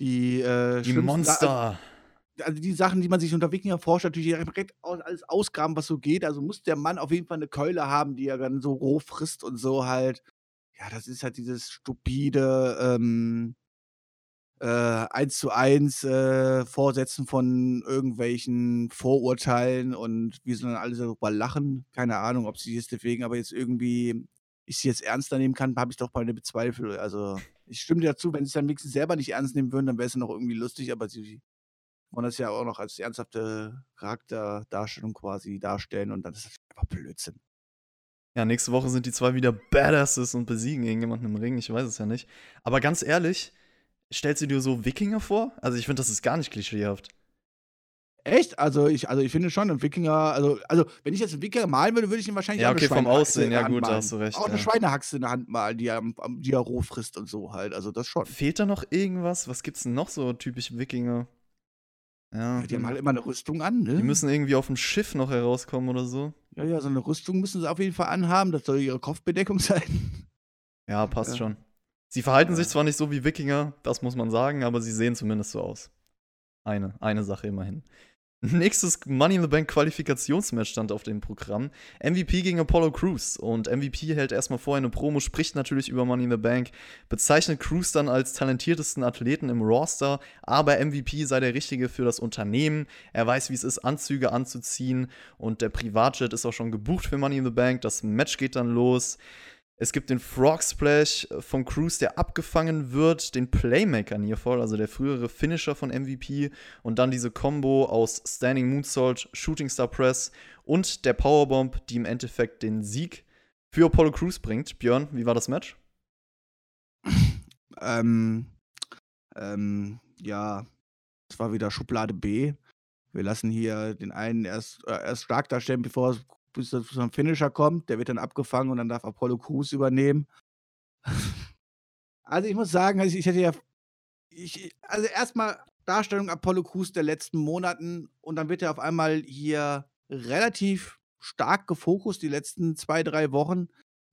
die, äh, die Monster also die Sachen, die man sich unter Wikinger forscht, natürlich direkt alles ausgraben, was so geht. Also muss der Mann auf jeden Fall eine Keule haben, die er dann so roh frisst und so halt. Ja, das ist halt dieses stupide ähm, äh, eins zu eins äh, Vorsetzen von irgendwelchen Vorurteilen und wie dann alle darüber lachen. Keine Ahnung, ob sie es deswegen aber jetzt irgendwie ich sie jetzt ernster nehmen kann, habe ich doch meine Bezweifel. Also ich stimme dir dazu, wenn sie es dann wenigstens selber nicht ernst nehmen würden, dann wäre es ja noch irgendwie lustig, aber sie und das ja auch noch als ernsthafte Charakterdarstellung quasi darstellen und dann ist das einfach Blödsinn. Ja, nächste Woche sind die zwei wieder Badasses und besiegen irgendjemanden im Ring, ich weiß es ja nicht. Aber ganz ehrlich, stellst du dir so Wikinger vor? Also ich finde, das ist gar nicht klischeehaft. Echt? Also ich, also ich finde schon, ein Wikinger, also, also wenn ich jetzt einen Wikinger malen würde, würde ich ihn wahrscheinlich ja, okay, vom Aussehen, ja gut, da hast du recht. Auch eine ja. Schweinehaxe in der Hand malen, die er, die er roh frisst und so halt, also das schon. Fehlt da noch irgendwas? Was gibt's denn noch so typisch Wikinger? Ja. Die haben halt immer eine Rüstung an, ne? Die müssen irgendwie auf dem Schiff noch herauskommen oder so. Ja, ja, so eine Rüstung müssen sie auf jeden Fall anhaben. Das soll ihre Kopfbedeckung sein. Ja, passt ja. schon. Sie verhalten ja. sich zwar nicht so wie Wikinger, das muss man sagen, aber sie sehen zumindest so aus. Eine, eine Sache immerhin. Nächstes Money in the Bank Qualifikationsmatch stand auf dem Programm. MVP gegen Apollo Crews. Und MVP hält erstmal vorher eine Promo, spricht natürlich über Money in the Bank, bezeichnet Crews dann als talentiertesten Athleten im Roster, aber MVP sei der Richtige für das Unternehmen. Er weiß, wie es ist, Anzüge anzuziehen und der Privatjet ist auch schon gebucht für Money in the Bank. Das Match geht dann los. Es gibt den Frog Splash von Cruz, der abgefangen wird, den Playmaker Nearfall, also der frühere Finisher von MVP, und dann diese Combo aus Standing Moonsault, Shooting Star Press und der Powerbomb, die im Endeffekt den Sieg für Apollo Crews bringt. Björn, wie war das Match? Ähm, ähm, ja, es war wieder Schublade B. Wir lassen hier den einen erst, äh, erst stark darstellen, bevor bis zu einem Finisher kommt. Der wird dann abgefangen und dann darf Apollo Crews übernehmen. Also ich muss sagen, also ich hätte ja, ich, also erstmal Darstellung Apollo Crews der letzten Monaten und dann wird er auf einmal hier relativ stark gefokust die letzten zwei, drei Wochen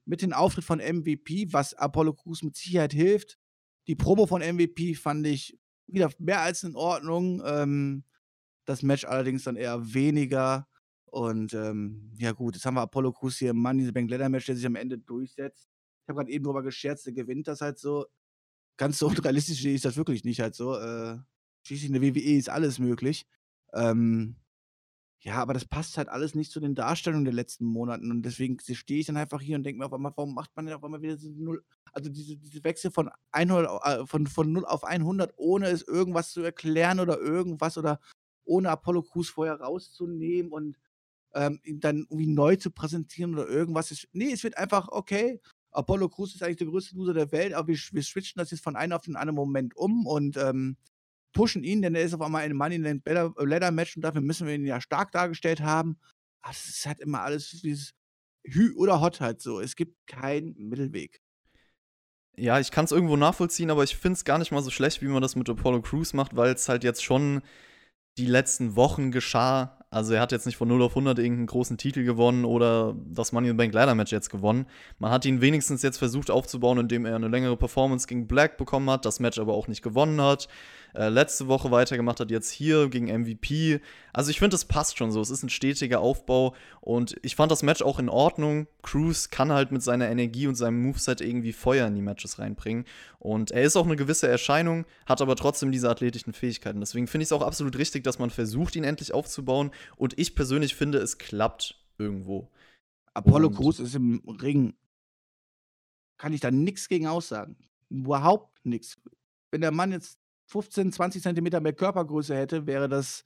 mit dem Auftritt von MVP, was Apollo Crews mit Sicherheit hilft. Die Promo von MVP fand ich wieder mehr als in Ordnung. Ähm, das Match allerdings dann eher weniger. Und ähm, ja gut, jetzt haben wir Apollo Crews hier im Money the Bank Leather Match, der sich am Ende durchsetzt. Ich habe gerade eben drüber gescherzt, der gewinnt das halt so. Ganz so unrealistisch ist das wirklich nicht halt so. Äh, schließlich in der WWE ist alles möglich. Ähm, ja, aber das passt halt alles nicht zu den Darstellungen der letzten Monaten. Und deswegen stehe ich dann einfach hier und denke mir auf einmal, warum macht man denn auf einmal wieder diese Null, also diese, diese Wechsel von 100, äh, von, von 0 auf 100, ohne es irgendwas zu erklären oder irgendwas oder ohne Apollo Crews vorher rauszunehmen und ähm, dann irgendwie neu zu präsentieren oder irgendwas. Ist, nee, es wird einfach, okay, Apollo Crews ist eigentlich der größte Loser der Welt, aber wir, wir switchen das jetzt von einem auf den anderen Moment um und ähm, pushen ihn, denn er ist auf einmal in Money in Ladder Match und dafür müssen wir ihn ja stark dargestellt haben. Es ist halt immer alles dieses Hü oder Hot halt so. Es gibt keinen Mittelweg. Ja, ich kann es irgendwo nachvollziehen, aber ich finde es gar nicht mal so schlecht, wie man das mit Apollo Crews macht, weil es halt jetzt schon die letzten Wochen geschah, Also er hat jetzt nicht von 0 auf 100 irgendeinen großen Titel gewonnen oder das Money in the Bank Ladder Match jetzt gewonnen. Man hat ihn wenigstens jetzt versucht aufzubauen, indem er eine längere Performance gegen Black bekommen hat, das Match aber auch nicht gewonnen hat äh, letzte Woche weitergemacht hat, jetzt hier gegen MVP. Also ich finde, es passt schon so. Es ist ein stetiger Aufbau und ich fand das Match auch in Ordnung. Cruz kann halt mit seiner Energie und seinem Moveset irgendwie Feuer in die Matches reinbringen. Und er ist auch eine gewisse Erscheinung, hat aber trotzdem diese athletischen Fähigkeiten. Deswegen finde ich es auch absolut richtig, dass man versucht, ihn endlich aufzubauen. Und ich persönlich finde, es klappt irgendwo. Apollo und Cruz ist im Ring. Kann ich da nichts gegen aussagen. Überhaupt nichts. Wenn der Mann jetzt 15, 20 Zentimeter mehr Körpergröße hätte, wäre das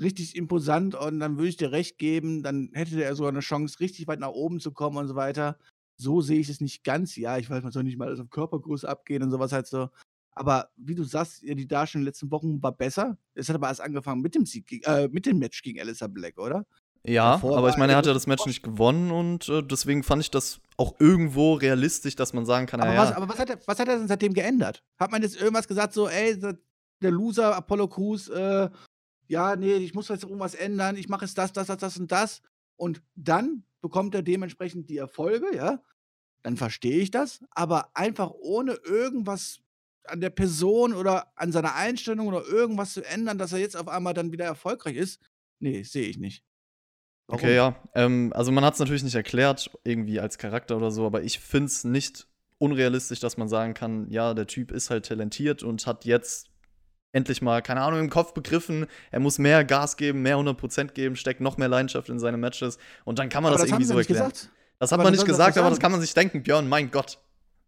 richtig imposant und dann würde ich dir recht geben, dann hätte er sogar eine Chance, richtig weit nach oben zu kommen und so weiter. So sehe ich es nicht ganz. Ja, ich weiß, man soll nicht mal alles auf Körpergröße abgehen und sowas halt so. Aber wie du sagst, die Darstellung in den letzten Wochen war besser. Es hat aber erst angefangen mit dem Sieg, äh, mit dem Match gegen Alistair Black, oder? Ja, Davor aber ich meine, er hat ja das Match nicht gewonnen und äh, deswegen fand ich das auch irgendwo realistisch, dass man sagen kann, aber, ja, was, aber was, hat er, was hat er denn seitdem geändert? Hat man jetzt irgendwas gesagt, so, ey, der Loser Apollo Crews, äh, ja, nee, ich muss jetzt irgendwas ändern, ich mache jetzt das, das, das, das und das. Und dann bekommt er dementsprechend die Erfolge, ja. Dann verstehe ich das, aber einfach ohne irgendwas an der Person oder an seiner Einstellung oder irgendwas zu ändern, dass er jetzt auf einmal dann wieder erfolgreich ist, nee, sehe ich nicht. Warum? Okay, ja. Ähm, also man hat es natürlich nicht erklärt, irgendwie als Charakter oder so, aber ich finde es nicht unrealistisch, dass man sagen kann, ja, der Typ ist halt talentiert und hat jetzt endlich mal, keine Ahnung, im Kopf begriffen, er muss mehr Gas geben, mehr 100% geben, steckt noch mehr Leidenschaft in seine Matches und dann kann man das, das irgendwie so erklären. Gesagt. Das hat aber man nicht gesagt, aber das kann man sich denken, Björn, mein Gott.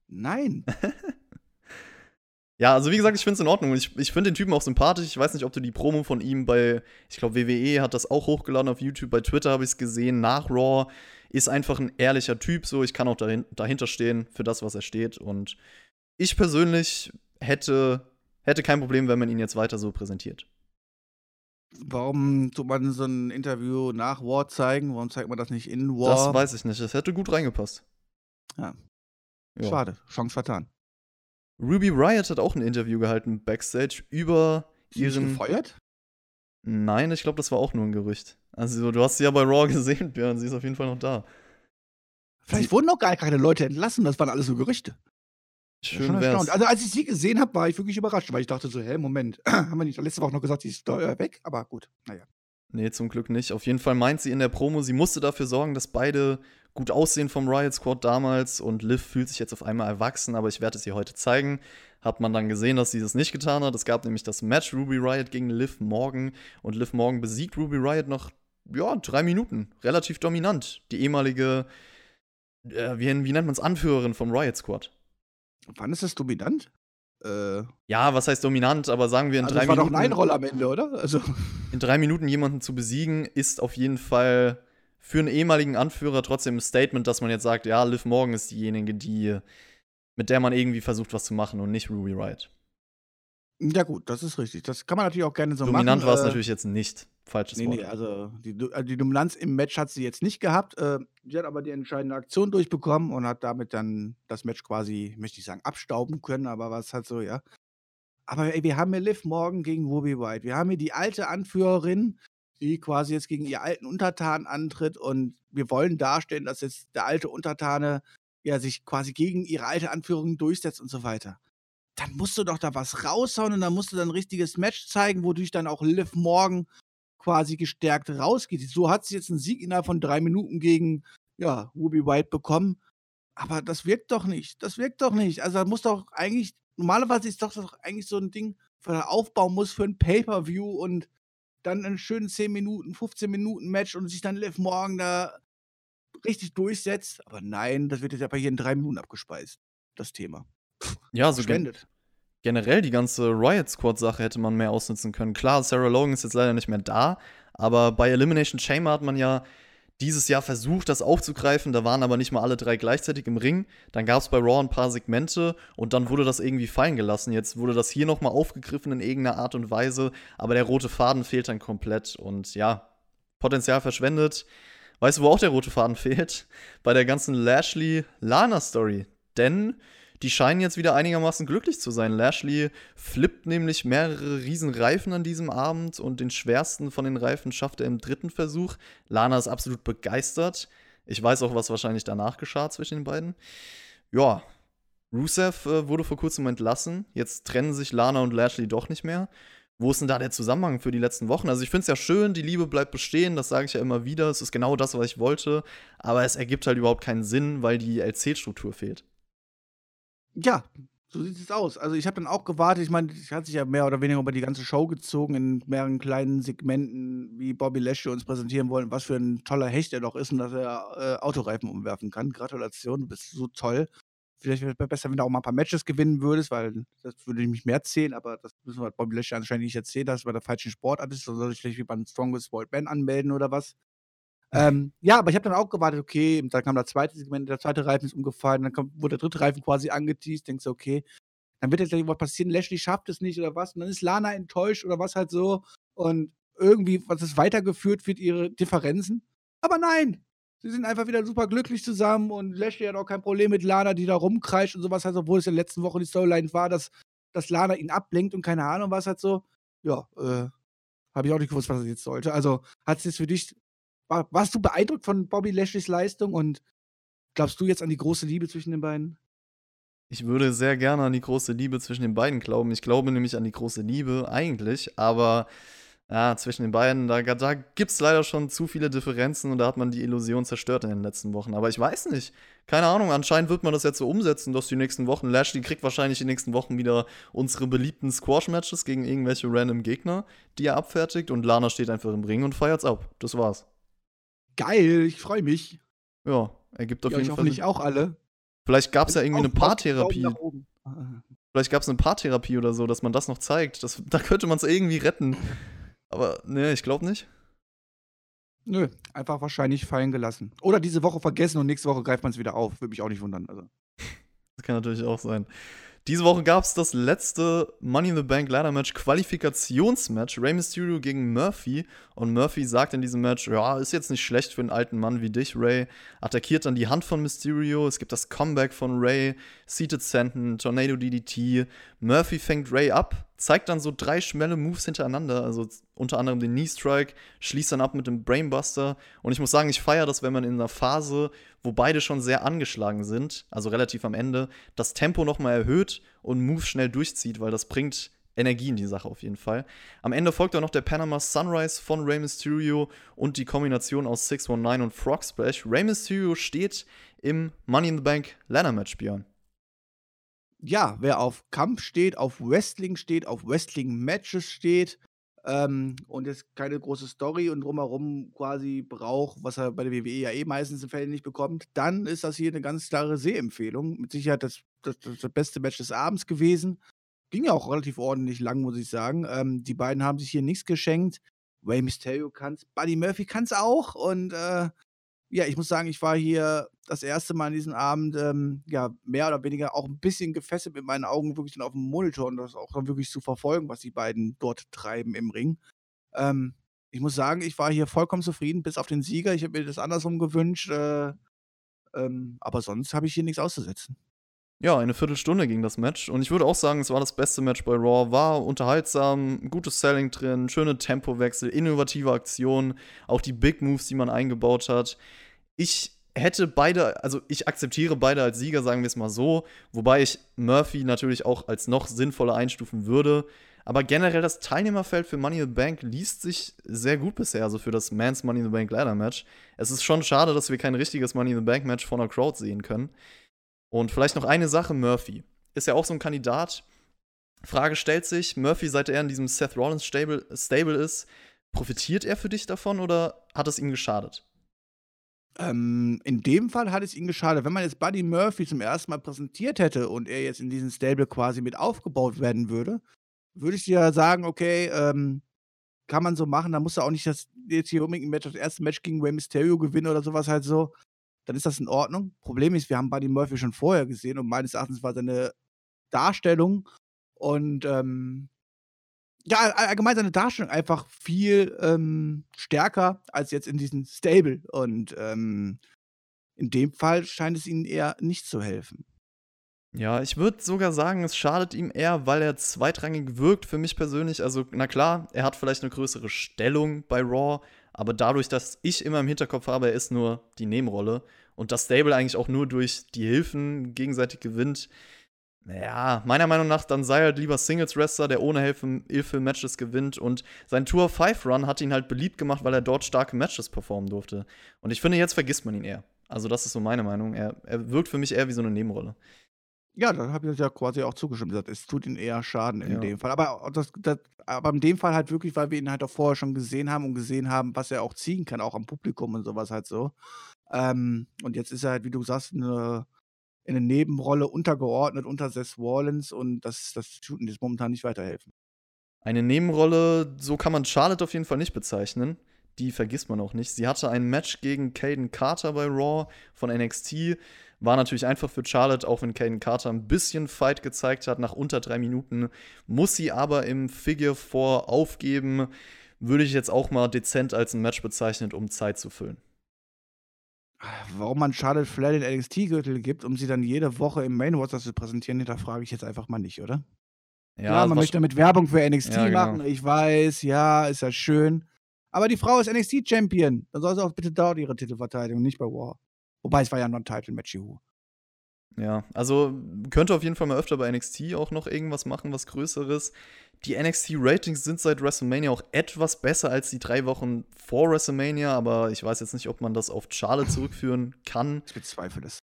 Nein. Ja, also wie gesagt, ich finde es in Ordnung. Ich, ich finde den Typen auch sympathisch. Ich weiß nicht, ob du die Promo von ihm bei, ich glaube, WWE hat das auch hochgeladen auf YouTube. Bei Twitter habe ich es gesehen. Nach Raw ist einfach ein ehrlicher Typ. So, ich kann auch dahin, dahinter stehen für das, was er steht. Und ich persönlich hätte, hätte kein Problem, wenn man ihn jetzt weiter so präsentiert. Warum tut man so ein Interview nach War zeigen? Warum zeigt man das nicht in War? Das weiß ich nicht. Das hätte gut reingepasst. Ja. ja. Schade. Chance vertan. Ruby Riot hat auch ein Interview gehalten backstage über Ist ihren. gefeuert? Nein, ich glaube, das war auch nur ein Gerücht. Also, du hast sie ja bei Raw gesehen, Björn. Sie ist auf jeden Fall noch da. Vielleicht sie wurden noch gar keine Leute entlassen, das waren alles so Gerüchte. Schön wär's. Also, als ich sie gesehen habe, war ich wirklich überrascht, weil ich dachte so, hä, Moment, haben wir nicht letzte Woche noch gesagt, sie ist da weg? Aber gut, naja. Nee, zum Glück nicht. Auf jeden Fall meint sie in der Promo, sie musste dafür sorgen, dass beide gut aussehen vom Riot Squad damals und Liv fühlt sich jetzt auf einmal erwachsen, aber ich werde es ihr heute zeigen. Hat man dann gesehen, dass sie das nicht getan hat. Es gab nämlich das Match Ruby Riot gegen Liv Morgan und Liv Morgan besiegt Ruby Riot nach, ja, drei Minuten. Relativ dominant. Die ehemalige, äh, wie, wie nennt man es, Anführerin vom Riot Squad. Wann ist das dominant? Äh, ja, was heißt dominant, aber sagen wir in also drei Minuten. Das war doch ein Roll am Ende, oder? Also. In drei Minuten jemanden zu besiegen, ist auf jeden Fall für einen ehemaligen Anführer trotzdem ein Statement, dass man jetzt sagt, ja, Liv Morgan ist diejenige, die, mit der man irgendwie versucht, was zu machen und nicht Ruby Riot. Ja, gut, das ist richtig. Das kann man natürlich auch gerne so Dominant machen. Dominant war es äh, natürlich jetzt nicht. Falsches nee, Wort. Nee, also die, also die, Dominanz im Match hat sie jetzt nicht gehabt. Äh, sie hat aber die entscheidende Aktion durchbekommen und hat damit dann das Match quasi, möchte ich sagen, abstauben können, aber was halt so, ja. Aber ey, wir haben hier Liv Morgan gegen Ruby White. Wir haben hier die alte Anführerin, die quasi jetzt gegen ihr alten Untertan antritt und wir wollen darstellen, dass jetzt der alte Untertane ja sich quasi gegen ihre alte Anführung durchsetzt und so weiter. Dann musst du doch da was raushauen und dann musst du dann ein richtiges Match zeigen, wodurch dann auch Liv Morgan quasi gestärkt rausgeht. So hat sie jetzt einen Sieg innerhalb von drei Minuten gegen ja, Ruby White bekommen. Aber das wirkt doch nicht. Das wirkt doch nicht. Also da muss doch eigentlich, normalerweise ist doch, doch eigentlich so ein Ding, für Aufbau muss für ein Pay-Per-View und dann einen schönen 10 Minuten, 15 Minuten Match und sich dann Liv Morgan da richtig durchsetzt. Aber nein, das wird jetzt aber hier in drei Minuten abgespeist, das Thema. Ja, so gen generell die ganze Riot Squad-Sache hätte man mehr ausnutzen können. Klar, Sarah Logan ist jetzt leider nicht mehr da, aber bei Elimination Chamber hat man ja dieses Jahr versucht, das aufzugreifen. Da waren aber nicht mal alle drei gleichzeitig im Ring. Dann gab es bei Raw ein paar Segmente und dann wurde das irgendwie fallen gelassen. Jetzt wurde das hier nochmal aufgegriffen in irgendeiner Art und Weise, aber der rote Faden fehlt dann komplett und ja, Potenzial verschwendet. Weißt du, wo auch der rote Faden fehlt? Bei der ganzen Lashley-Lana-Story. Denn die scheinen jetzt wieder einigermaßen glücklich zu sein. Lashley flippt nämlich mehrere Riesenreifen an diesem Abend und den schwersten von den Reifen schafft er im dritten Versuch. Lana ist absolut begeistert. Ich weiß auch, was wahrscheinlich danach geschah zwischen den beiden. Ja, Rusev äh, wurde vor kurzem entlassen. Jetzt trennen sich Lana und Lashley doch nicht mehr. Wo ist denn da der Zusammenhang für die letzten Wochen? Also ich finde es ja schön, die Liebe bleibt bestehen, das sage ich ja immer wieder. Es ist genau das, was ich wollte. Aber es ergibt halt überhaupt keinen Sinn, weil die LC-Struktur fehlt. Ja, so sieht es aus. Also ich habe dann auch gewartet. Ich meine, es hat sich ja mehr oder weniger über die ganze Show gezogen in mehreren kleinen Segmenten, wie Bobby Lashley uns präsentieren wollen, was für ein toller Hecht er doch ist und dass er äh, Autoreifen umwerfen kann. Gratulation, du bist so toll. Vielleicht wäre es besser, wenn du auch mal ein paar Matches gewinnen würdest, weil das würde mich mehr zählen, aber das müssen wir Bobby Lashley anscheinend nicht erzählen, dass er bei der falschen Sportart ist. Dann soll ich vielleicht wie beim Strongest World Man anmelden oder was. Ähm, ja, aber ich habe dann auch gewartet, okay, dann kam das zweite Segment, der zweite Reifen ist umgefallen, dann kommt, wurde der dritte Reifen quasi angeteased, denkst du, okay, dann wird jetzt gleich was passieren, Lashley schafft es nicht oder was, und dann ist Lana enttäuscht oder was halt so und irgendwie, was ist weitergeführt wird, ihre Differenzen. Aber nein, sie sind einfach wieder super glücklich zusammen und Lashley hat auch kein Problem mit Lana, die da rumkreischt und sowas halt, obwohl es in der letzten Woche die Storyline war, dass, dass Lana ihn ablenkt und keine Ahnung was halt so. Ja, äh, habe ich auch nicht gewusst, was das jetzt sollte. Also hat es jetzt für dich war, warst du beeindruckt von Bobby Lashleys Leistung und glaubst du jetzt an die große Liebe zwischen den beiden? Ich würde sehr gerne an die große Liebe zwischen den beiden glauben. Ich glaube nämlich an die große Liebe eigentlich, aber ja, zwischen den beiden, da, da gibt es leider schon zu viele Differenzen und da hat man die Illusion zerstört in den letzten Wochen. Aber ich weiß nicht. Keine Ahnung, anscheinend wird man das jetzt so umsetzen, dass die nächsten Wochen, Lashley kriegt wahrscheinlich die nächsten Wochen wieder unsere beliebten Squash-Matches gegen irgendwelche random Gegner, die er abfertigt und Lana steht einfach im Ring und feiert's ab. Das war's. Geil, ich freue mich. Ja, ergibt auf ja, jeden Fall. hoffentlich auch alle. Vielleicht gab es ja irgendwie eine Paartherapie. Vielleicht gab es eine Paartherapie oder so, dass man das noch zeigt. Das, da könnte man es irgendwie retten. Aber ne, ich glaube nicht. Nö, einfach wahrscheinlich fallen gelassen. Oder diese Woche vergessen und nächste Woche greift man es wieder auf. Würde mich auch nicht wundern. Also. Das kann natürlich auch sein. Diese Woche gab es das letzte Money in the Bank Ladder Match Qualifikationsmatch. Rey Mysterio gegen Murphy. Und Murphy sagt in diesem Match: Ja, ist jetzt nicht schlecht für einen alten Mann wie dich, Ray. Attackiert dann die Hand von Mysterio. Es gibt das Comeback von Ray. Seated Senton, Tornado DDT. Murphy fängt Ray ab, zeigt dann so drei schnelle Moves hintereinander. Also unter anderem den Knee Strike, schließt dann ab mit dem Brainbuster. Und ich muss sagen, ich feiere das, wenn man in einer Phase, wo beide schon sehr angeschlagen sind, also relativ am Ende, das Tempo nochmal erhöht und Moves schnell durchzieht, weil das bringt Energie in die Sache auf jeden Fall. Am Ende folgt dann noch der Panama Sunrise von Rey Mysterio und die Kombination aus 619 und Frog Splash. Rey Mysterio steht im Money in the Bank Ladder Match, Björn. Ja, wer auf Kampf steht, auf Wrestling steht, auf Wrestling-Matches steht, ähm, und jetzt keine große Story und drumherum quasi braucht, was er bei der WWE ja eh meistens in Fällen nicht bekommt, dann ist das hier eine ganz klare Sehempfehlung. Mit Sicherheit das, das, das beste Match des Abends gewesen. Ging ja auch relativ ordentlich lang, muss ich sagen. Ähm, die beiden haben sich hier nichts geschenkt. Ray Mysterio kann's, Buddy Murphy kann's auch und äh, ja, ich muss sagen, ich war hier das erste Mal an diesem Abend, ähm, ja, mehr oder weniger auch ein bisschen gefesselt mit meinen Augen wirklich dann auf dem Monitor und das auch dann wirklich zu verfolgen, was die beiden dort treiben im Ring. Ähm, ich muss sagen, ich war hier vollkommen zufrieden, bis auf den Sieger. Ich habe mir das andersrum gewünscht, äh, ähm, aber sonst habe ich hier nichts auszusetzen. Ja, eine Viertelstunde ging das Match und ich würde auch sagen, es war das beste Match bei Raw. War unterhaltsam, gutes Selling drin, schöne Tempowechsel, innovative Aktionen, auch die Big Moves, die man eingebaut hat. Ich hätte beide, also ich akzeptiere beide als Sieger, sagen wir es mal so, wobei ich Murphy natürlich auch als noch sinnvoller einstufen würde. Aber generell das Teilnehmerfeld für Money in the Bank liest sich sehr gut bisher, also für das Mans Money in the Bank Ladder Match. Es ist schon schade, dass wir kein richtiges Money in the Bank Match von einer Crowd sehen können. Und vielleicht noch eine Sache, Murphy. Ist ja auch so ein Kandidat. Frage stellt sich, Murphy, seit er in diesem Seth Rollins Stable, Stable ist, profitiert er für dich davon oder hat es ihm geschadet? Ähm, in dem Fall hat es ihn geschadet. Wenn man jetzt Buddy Murphy zum ersten Mal präsentiert hätte und er jetzt in diesem Stable quasi mit aufgebaut werden würde, würde ich dir sagen, okay, ähm, kann man so machen. Da muss er auch nicht das jetzt hier unbedingt Match, das erste Match gegen Rey Mysterio gewinnen oder sowas halt so. Dann ist das in Ordnung. Problem ist, wir haben Buddy Murphy schon vorher gesehen und meines Erachtens war seine Darstellung und ähm, ja, allgemein seine Darstellung einfach viel ähm, stärker als jetzt in diesem Stable. Und ähm, in dem Fall scheint es ihnen eher nicht zu helfen. Ja, ich würde sogar sagen, es schadet ihm eher, weil er zweitrangig wirkt für mich persönlich. Also, na klar, er hat vielleicht eine größere Stellung bei Raw, aber dadurch, dass ich immer im Hinterkopf habe, er ist nur die Nebenrolle und das Stable eigentlich auch nur durch die Hilfen gegenseitig gewinnt, ja, meiner Meinung nach, dann sei er halt lieber Singles-Wrestler, der ohne Hilfe, Hilfe Matches gewinnt. Und sein Tour 5 Run hat ihn halt beliebt gemacht, weil er dort starke Matches performen durfte. Und ich finde, jetzt vergisst man ihn eher. Also, das ist so meine Meinung. Er, er wirkt für mich eher wie so eine Nebenrolle. Ja, da habe ich ja quasi auch zugestimmt. Es tut ihm eher Schaden in ja. dem Fall. Aber, das, das, aber in dem Fall halt wirklich, weil wir ihn halt auch vorher schon gesehen haben und gesehen haben, was er auch ziehen kann, auch am Publikum und sowas halt so. Ähm, und jetzt ist er halt, wie du sagst, eine in eine Nebenrolle untergeordnet unter Seth Rollins und das, das tut ihm jetzt momentan nicht weiterhelfen. Eine Nebenrolle, so kann man Charlotte auf jeden Fall nicht bezeichnen. Die vergisst man auch nicht. Sie hatte ein Match gegen Caden Carter bei Raw von NXT. War natürlich einfach für Charlotte, auch wenn Caden Carter ein bisschen Fight gezeigt hat, nach unter drei Minuten. Muss sie aber im Figure 4 aufgeben. Würde ich jetzt auch mal dezent als ein Match bezeichnen, um Zeit zu füllen. Warum man Charlotte Flair den NXT-Gürtel gibt, um sie dann jede Woche im Main Roster zu präsentieren, hinterfrage ich jetzt einfach mal nicht, oder? Ja, Klar, man möchte damit Werbung für NXT ja, genau. machen. Ich weiß, ja, ist ja schön. Aber die Frau ist NXT-Champion. Dann soll sie auch bitte dort ihre Titel verteidigen, nicht bei War. Wobei es war ja Non-Title-Match, juhu. Ja, also könnte auf jeden Fall mal öfter bei NXT auch noch irgendwas machen, was Größeres. Die NXT-Ratings sind seit WrestleMania auch etwas besser als die drei Wochen vor WrestleMania, aber ich weiß jetzt nicht, ob man das auf Charlotte zurückführen kann. Ich bezweifle es.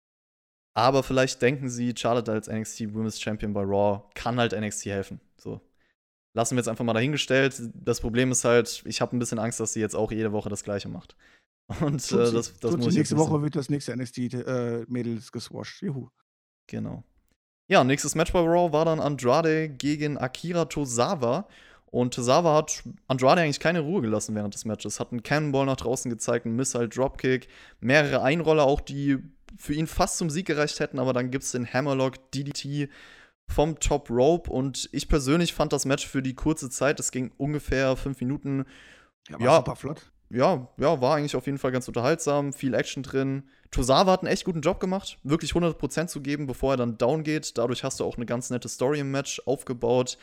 Aber vielleicht denken sie, Charlotte als NXT Women's Champion bei Raw kann halt NXT helfen. So. Lassen wir jetzt einfach mal dahingestellt. Das Problem ist halt, ich habe ein bisschen Angst, dass sie jetzt auch jede Woche das Gleiche macht. Und äh, das, das muss Nächste Woche wird das nächste NXT-Mädels äh, geswashed. Juhu. Genau. Ja, nächstes Match bei Raw war dann Andrade gegen Akira Tozawa. Und Tozawa hat Andrade eigentlich keine Ruhe gelassen während des Matches. Hat einen Cannonball nach draußen gezeigt, einen Missile Dropkick, mehrere Einroller auch, die für ihn fast zum Sieg gereicht hätten. Aber dann gibt es den Hammerlock DDT vom Top Rope. Und ich persönlich fand das Match für die kurze Zeit, es ging ungefähr fünf Minuten. Ja, war ja, super flott ja, ja, war eigentlich auf jeden Fall ganz unterhaltsam, viel Action drin. Tosawa hat einen echt guten Job gemacht, wirklich 100% zu geben, bevor er dann down geht. Dadurch hast du auch eine ganz nette Story im Match aufgebaut.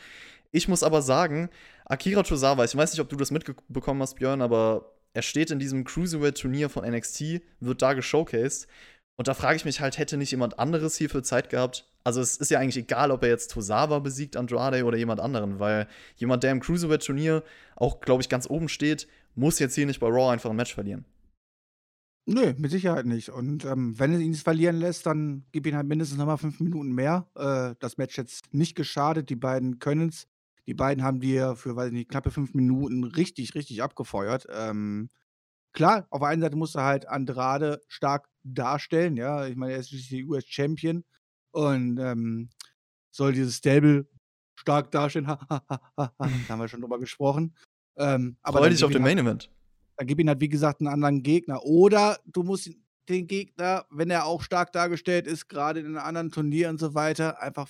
Ich muss aber sagen, Akira Tosawa, ich weiß nicht, ob du das mitbekommen hast, Björn, aber er steht in diesem Cruiserweight-Turnier von NXT, wird da geshowcased. Und da frage ich mich halt, hätte nicht jemand anderes hierfür Zeit gehabt? Also es ist ja eigentlich egal, ob er jetzt Tosawa besiegt, Andrade oder jemand anderen, weil jemand, der im Cruiserweight-Turnier auch, glaube ich, ganz oben steht, muss jetzt hier nicht bei Raw einfach ein Match verlieren. Nö, mit Sicherheit nicht. Und ähm, wenn er ihn es verlieren lässt, dann gib ihm halt mindestens nochmal fünf Minuten mehr. Äh, das Match jetzt nicht geschadet. Die beiden können es. Die beiden haben dir für, weiß ich nicht, knappe fünf Minuten richtig, richtig abgefeuert. Ähm, klar, auf der einen Seite musst du halt Andrade stark darstellen. Ja, ich meine, er ist die US-Champion und ähm, soll dieses Stable stark darstellen. da haben wir schon drüber gesprochen. Ähm, aber Freu dich auf den Main halt, Event. Dann gib ihm halt, wie gesagt, einen anderen Gegner. Oder du musst den Gegner, wenn er auch stark dargestellt ist, gerade in einem anderen Turnier und so weiter, einfach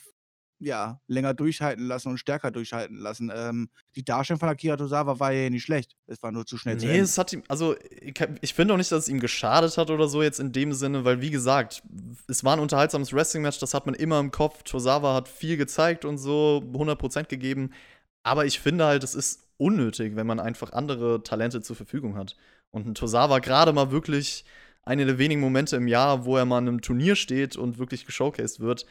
ja, länger durchhalten lassen und stärker durchhalten lassen. Ähm, die Darstellung von Akira Tosawa war ja nicht schlecht. Es war nur zu schnell nee, zu Nee, es hat ihm, also ich, ich finde auch nicht, dass es ihm geschadet hat oder so jetzt in dem Sinne, weil wie gesagt, es war ein unterhaltsames Wrestling-Match, das hat man immer im Kopf. Tosawa hat viel gezeigt und so, 100% gegeben. Aber ich finde halt, es ist unnötig, wenn man einfach andere Talente zur Verfügung hat. Und ein Tosawa gerade mal wirklich eine der wenigen Momente im Jahr, wo er mal in einem Turnier steht und wirklich geshowcased wird,